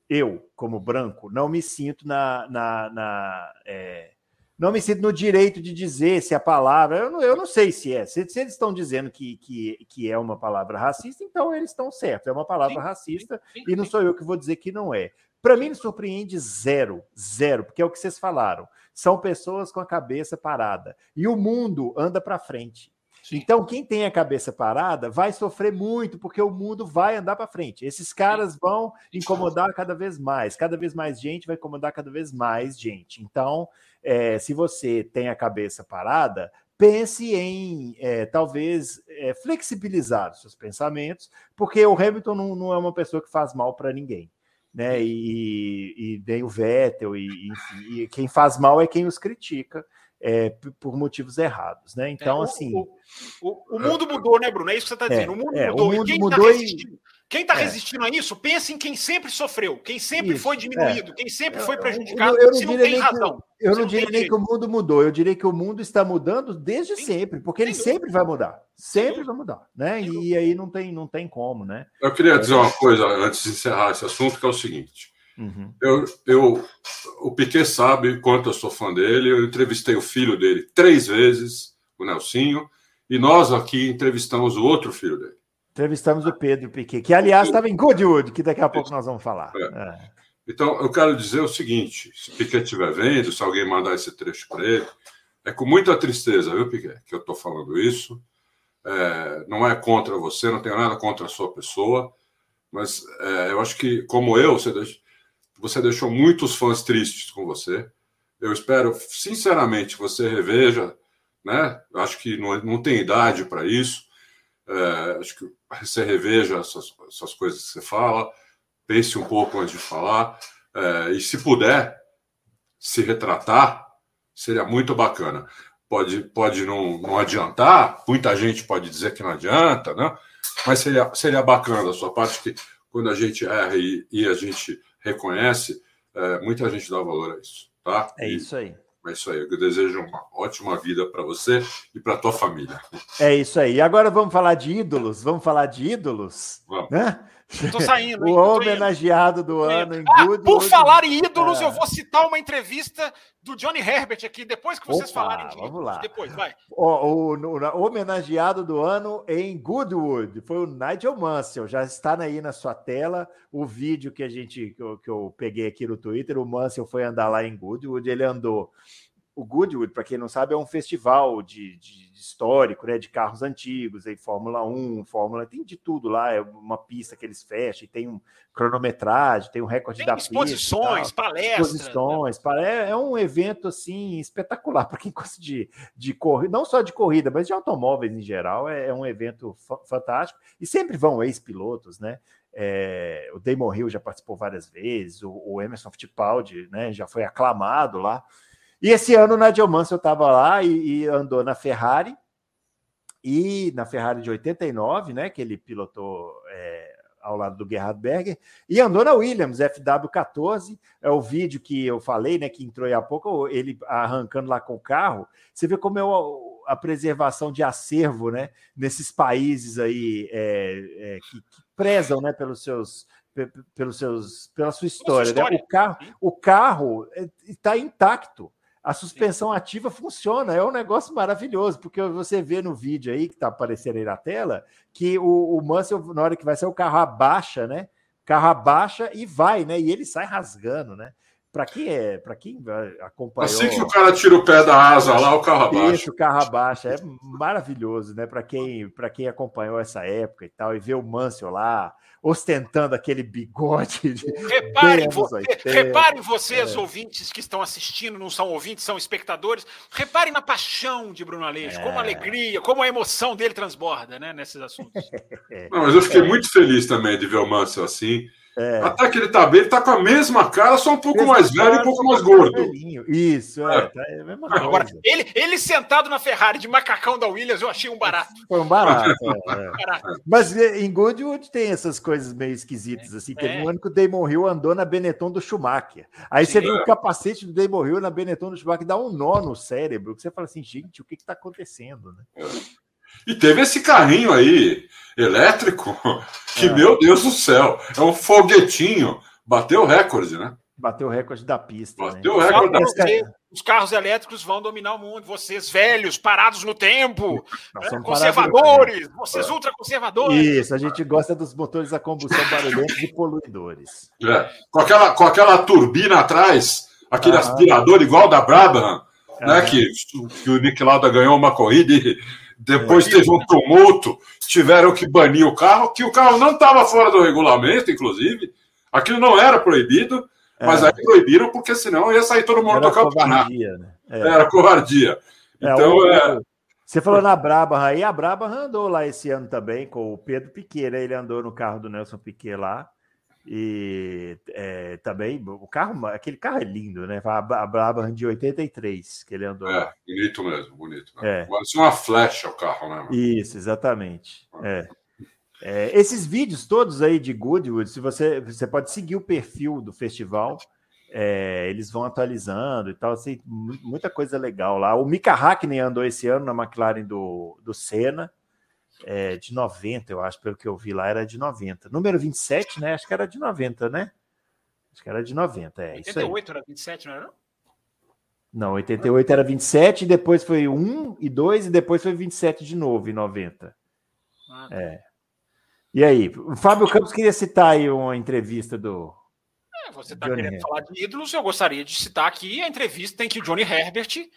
eu, como branco, não me sinto na. na, na é, não me sinto no direito de dizer se a palavra. Eu não, eu não sei se é. Se, se eles estão dizendo que, que, que é uma palavra racista, então eles estão certos. É uma palavra sim, racista sim, sim, e não sou eu que vou dizer que não é. Para mim, me surpreende zero, zero, porque é o que vocês falaram. São pessoas com a cabeça parada. E o mundo anda para frente. Sim. Então, quem tem a cabeça parada vai sofrer muito, porque o mundo vai andar para frente. Esses caras vão incomodar cada vez mais. Cada vez mais gente vai incomodar cada vez mais gente. Então, é, se você tem a cabeça parada, pense em é, talvez é, flexibilizar os seus pensamentos, porque o Hamilton não, não é uma pessoa que faz mal para ninguém né? E, e nem o Vettel, e, enfim, e quem faz mal é quem os critica. É, por motivos errados, né? Então, é, o, assim. O, o, o, mundo mudou, né, Bruno? É isso que você está dizendo. É, o mundo é, mudou. O mundo quem tá mudou tá quem está é. resistindo a isso, pense em quem sempre sofreu, quem sempre Isso, foi é. diminuído, quem sempre foi prejudicado, eu, eu não se não diria tem nem razão. Que, eu se não diria nem que o mundo mudou, eu diria que o mundo está mudando desde Sim. sempre, porque ele Sem sempre vai mudar. Sempre vai mudar, né? E dúvida. aí não tem, não tem como, né? Eu queria dizer uma coisa antes de encerrar esse assunto, que é o seguinte. Uhum. Eu, eu, o Piquet sabe quanto eu sou fã dele. Eu entrevistei o filho dele três vezes, o Nelsinho, e nós aqui entrevistamos o outro filho dele. Entrevistamos o Pedro Piquet, que aliás estava em Goodwood, que daqui a pouco nós vamos falar. É. É. Então, eu quero dizer o seguinte: se Piquet estiver vendo, se alguém mandar esse trecho para ele, é com muita tristeza, viu, Piquet, que eu estou falando isso. É, não é contra você, não tenho nada contra a sua pessoa, mas é, eu acho que, como eu, você, deix- você deixou muitos fãs tristes com você. Eu espero, sinceramente, que você reveja, né? Eu acho que não, não tem idade para isso. É, acho que você reveja essas, essas coisas que você fala, pense um pouco antes de falar, é, e se puder se retratar, seria muito bacana. Pode, pode não, não adiantar, muita gente pode dizer que não adianta, né? mas seria, seria bacana da sua parte que quando a gente erra e, e a gente reconhece, é, muita gente dá valor a isso. Tá? É E- isso aí. É isso aí. Eu desejo uma ótima vida para você e para tua família. É isso aí. E agora vamos falar de ídolos? Vamos falar de ídolos? Vamos. Né? Tô saindo? (laughs) O indo. homenageado do ano em Ah, Goodwood. por falar em ídolos, Ah. eu vou citar uma entrevista do Johnny Herbert aqui, depois que vocês Opa, falarem de vamos ídolos. lá. Depois, vai. O, o- na- homenageado do ano em Goodwood foi o Nigel Mansell. Já está aí na sua tela o vídeo que a gente que eu, que eu peguei aqui no Twitter. O Mansell foi andar lá em Goodwood. Ele andou o Goodwood, para quem não sabe, é um festival de, de, de, histórico, né, de carros antigos, aí Fórmula 1, Fórmula, tem de tudo lá, é uma pista que eles fecham, tem um cronometragem, tem um recorde tem da exposições, pista. palestras. Exposições, né? é um evento assim espetacular (laughs) para quem gosta de, de corrida, não só de corrida, mas de automóveis em geral, é, é um evento fantástico. E sempre vão ex-pilotos, né? É, o Damon Hill já participou várias vezes, o, o Emerson Fittipaldi né, já foi aclamado lá. E esse ano o Nigel Mansell estava lá e, e, andou na Ferrari, e na Ferrari de 89, né, que ele pilotou é, ao lado do Gerhard Berger, e andou na Williams FW14, é o vídeo que eu falei, né, que entrou aí há pouco, ele arrancando lá com o carro, você vê como é a preservação de acervo, né, nesses países aí é, é, que, que prezam, né, pelos seus pelos seus pela sua história, Né? o carro o carro está intacto a suspensão ativa funciona, é um negócio maravilhoso, porque você vê no vídeo aí que está aparecendo aí na tela que o, o Mansell, na hora que vai sair, o carro abaixa, né? O carro abaixa e vai, né? E ele sai rasgando, né? Para quem é, para quem acompanhou. Assim que o cara tira o pé da asa lá, o carro abaixa. Isso, o carro abaixa. É maravilhoso, né? Para quem, quem acompanhou essa época e tal, e vê o Mansell lá, ostentando aquele bigode. De reparem, vo reparem vocês, é. ouvintes que estão assistindo, não são ouvintes, são espectadores. Reparem na paixão de Bruno Aleixo, é. como a alegria, como a emoção dele transborda né, nesses assuntos. (laughs) Não, mas eu fiquei é. muito feliz também de ver o Mansell assim. É. Até que ele tá bem, ele tá com a mesma cara, só um pouco mais velho e um pouco mais gordo. Isso, é. é. Tá, é Agora, ele, ele sentado na Ferrari de macacão da Williams, eu achei um barato. Foi um barato. (laughs) é. barato. Mas é, em Goodwood tem essas coisas meio esquisitas, assim. Teve é. um ano que o Damon Hill andou na Benetton do Schumacher. Aí Sim, você viu o capacete do Damon Hill na Benetton do Schumacher, dá um nó no cérebro, que você fala assim, gente, o que que tá acontecendo, né? E teve esse carrinho aí, elétrico, (laughs) que, é. meu Deus do céu, é um foguetinho. Bateu o recorde, né? Bateu o recorde da pista. Né? Bateu né? o recorde da pista. Os carros elétricos vão dominar o mundo. Vocês velhos, parados no tempo, né? conservadores, vocês é. ultraconservadores. Isso, a gente gosta dos motores a combustão barulhentos e poluidores. É. Com, aquela, com aquela turbina atrás, aquele aspirador igual da Brabham, né? Que, que o Nick Lauda ganhou uma corrida e depois é. teve um tumulto, tiveram que banir o carro, que o carro não estava fora do regulamento, inclusive. Aquilo não era proibido, é. mas aí proibiram porque senão ia sair todo mundo era do campeonato. Né? É. Era covardia. É, então, o, é... Você falou na Brabham aí, a Brabham andou lá esse ano também com o Pedro Piquet, né? Ele andou no carro do Nelson Piquet lá. E é, também o carro, aquele carro é lindo, né? A, a Brabham de 83 que ele andou. É, bonito mesmo, bonito. Né? É. Parece uma flecha o carro, né? Isso, exatamente. É. É, esses vídeos todos aí de Goodwood, se você, você pode seguir o perfil do festival, é, eles vão atualizando e tal, assim, muita coisa legal lá. O Mika Hakkinen andou esse ano na McLaren do, do Senna, é, de 90, eu acho, pelo que eu vi lá, era de 90. Número 27, né? Acho que era de 90, né? Acho que era de 90, é 88 isso aí. era 27, não era não? Não, 88 era 27, depois foi 1 e 2, e depois foi 27 de novo, em 90. Ah. É. E aí, o Fábio Campos queria citar aí uma entrevista do. É, você está querendo Herbert. falar de ídolos, eu gostaria de citar aqui a entrevista em que o Johnny Herbert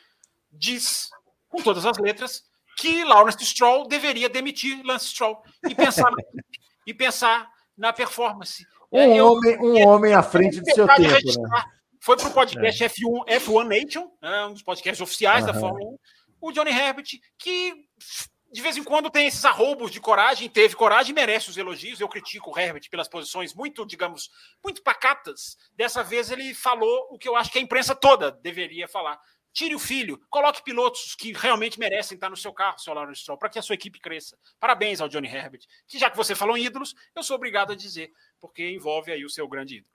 diz, com todas as letras, que Lawrence Stroll deveria demitir Lance Stroll e pensar, (laughs) e pensar na performance. Um, é, eu, homem, um eu, homem à frente do seu tempo. Né? Foi para o podcast é. F1, F1 Nation, né, um dos podcasts oficiais da Fórmula 1, o Johnny Herbert, que de vez em quando tem esses arroubos de coragem, teve coragem merece os elogios. Eu critico o Herbert pelas posições muito, digamos, muito pacatas. Dessa vez ele falou o que eu acho que a imprensa toda deveria falar. Tire o filho, coloque pilotos que realmente merecem estar no seu carro, seu Lawrence Stroll, para que a sua equipe cresça. Parabéns ao Johnny Herbert, que já que você falou em ídolos, eu sou obrigado a dizer, porque envolve aí o seu grande ídolo.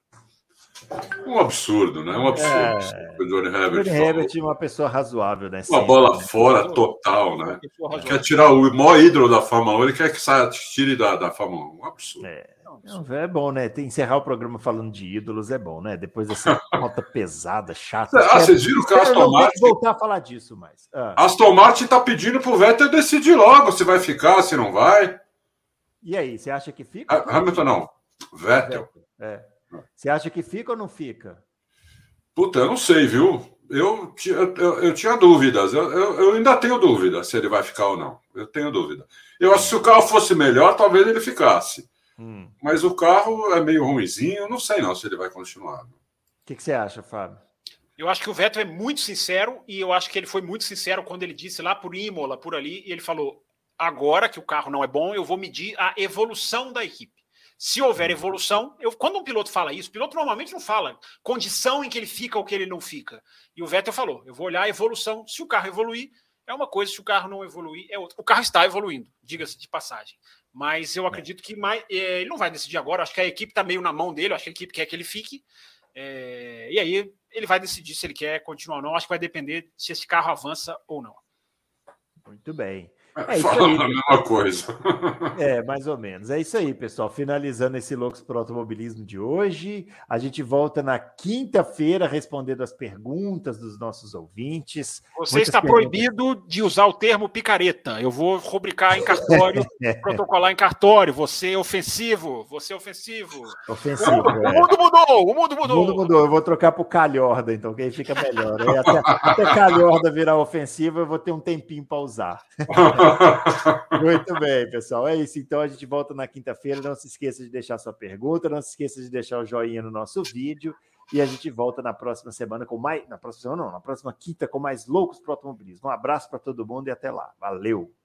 Um absurdo, né? Um absurdo. É... O Johnny Herbert. Johnny Herbert é uma pessoa razoável, né? Uma bola né? fora total, né? Quer tirar o maior ídolo da Fórmula 1, ele quer que saia, tire da, da Fórmula 1. Um absurdo. É. É bom, né? Encerrar o programa falando de ídolos é bom, né? Depois dessa (laughs) pauta pesada, chata. Ah, vocês viram que o Aston Martin. voltar a falar disso mais. Ah. Aston Martin tá pedindo pro Vettel decidir logo se vai ficar, se não vai. E aí, você acha que fica? Ah, Hamilton não. Vettel. É. Você acha que fica ou não fica? Puta, eu não sei, viu? Eu, eu, eu, eu tinha dúvidas. Eu, eu, eu, ainda tenho dúvida se ele vai ficar ou não. Eu tenho dúvida. Eu acho que se o carro fosse melhor, talvez ele ficasse. Hum. Mas o carro é meio ruimzinho. Não sei não se ele vai continuar. O que, que você acha, Fábio? Eu acho que o Vettel é muito sincero e eu acho que ele foi muito sincero quando ele disse lá por Imola, por ali, e ele falou: agora que o carro não é bom, eu vou medir a evolução da equipe. Se houver evolução, eu, quando um piloto fala isso, o piloto normalmente não fala condição em que ele fica ou que ele não fica. E o Vettel falou: eu vou olhar a evolução. Se o carro evoluir, é uma coisa, se o carro não evoluir, é outra. O carro está evoluindo, diga-se de passagem. Mas eu acredito que mais, é, ele não vai decidir agora. Acho que a equipe está meio na mão dele, acho que a equipe quer que ele fique. É, e aí ele vai decidir se ele quer continuar ou não. Acho que vai depender se esse carro avança ou não. Muito bem. É Falando a mesma coisa. É, mais ou menos. É isso aí, pessoal. Finalizando esse Loucos para o Automobilismo de hoje. A gente volta na quinta-feira respondendo as perguntas dos nossos ouvintes. Você Muitas está perguntas... proibido de usar o termo picareta. Eu vou rubricar em cartório, (laughs) protocolar em cartório. Você é ofensivo, você é ofensivo. Ofensivo. O mundo, é. o mundo mudou, o mundo mudou. O mundo mudou. Eu vou trocar para o calhorda, então, que aí fica melhor. Aí até, até calhorda virar ofensivo, eu vou ter um tempinho para usar. (laughs) Muito bem, pessoal. É isso. Então a gente volta na quinta-feira. Não se esqueça de deixar sua pergunta, não se esqueça de deixar o joinha no nosso vídeo. E a gente volta na próxima semana com mais. Na próxima semana, não, na próxima quinta com mais loucos para automobilismo. Um abraço para todo mundo e até lá. Valeu!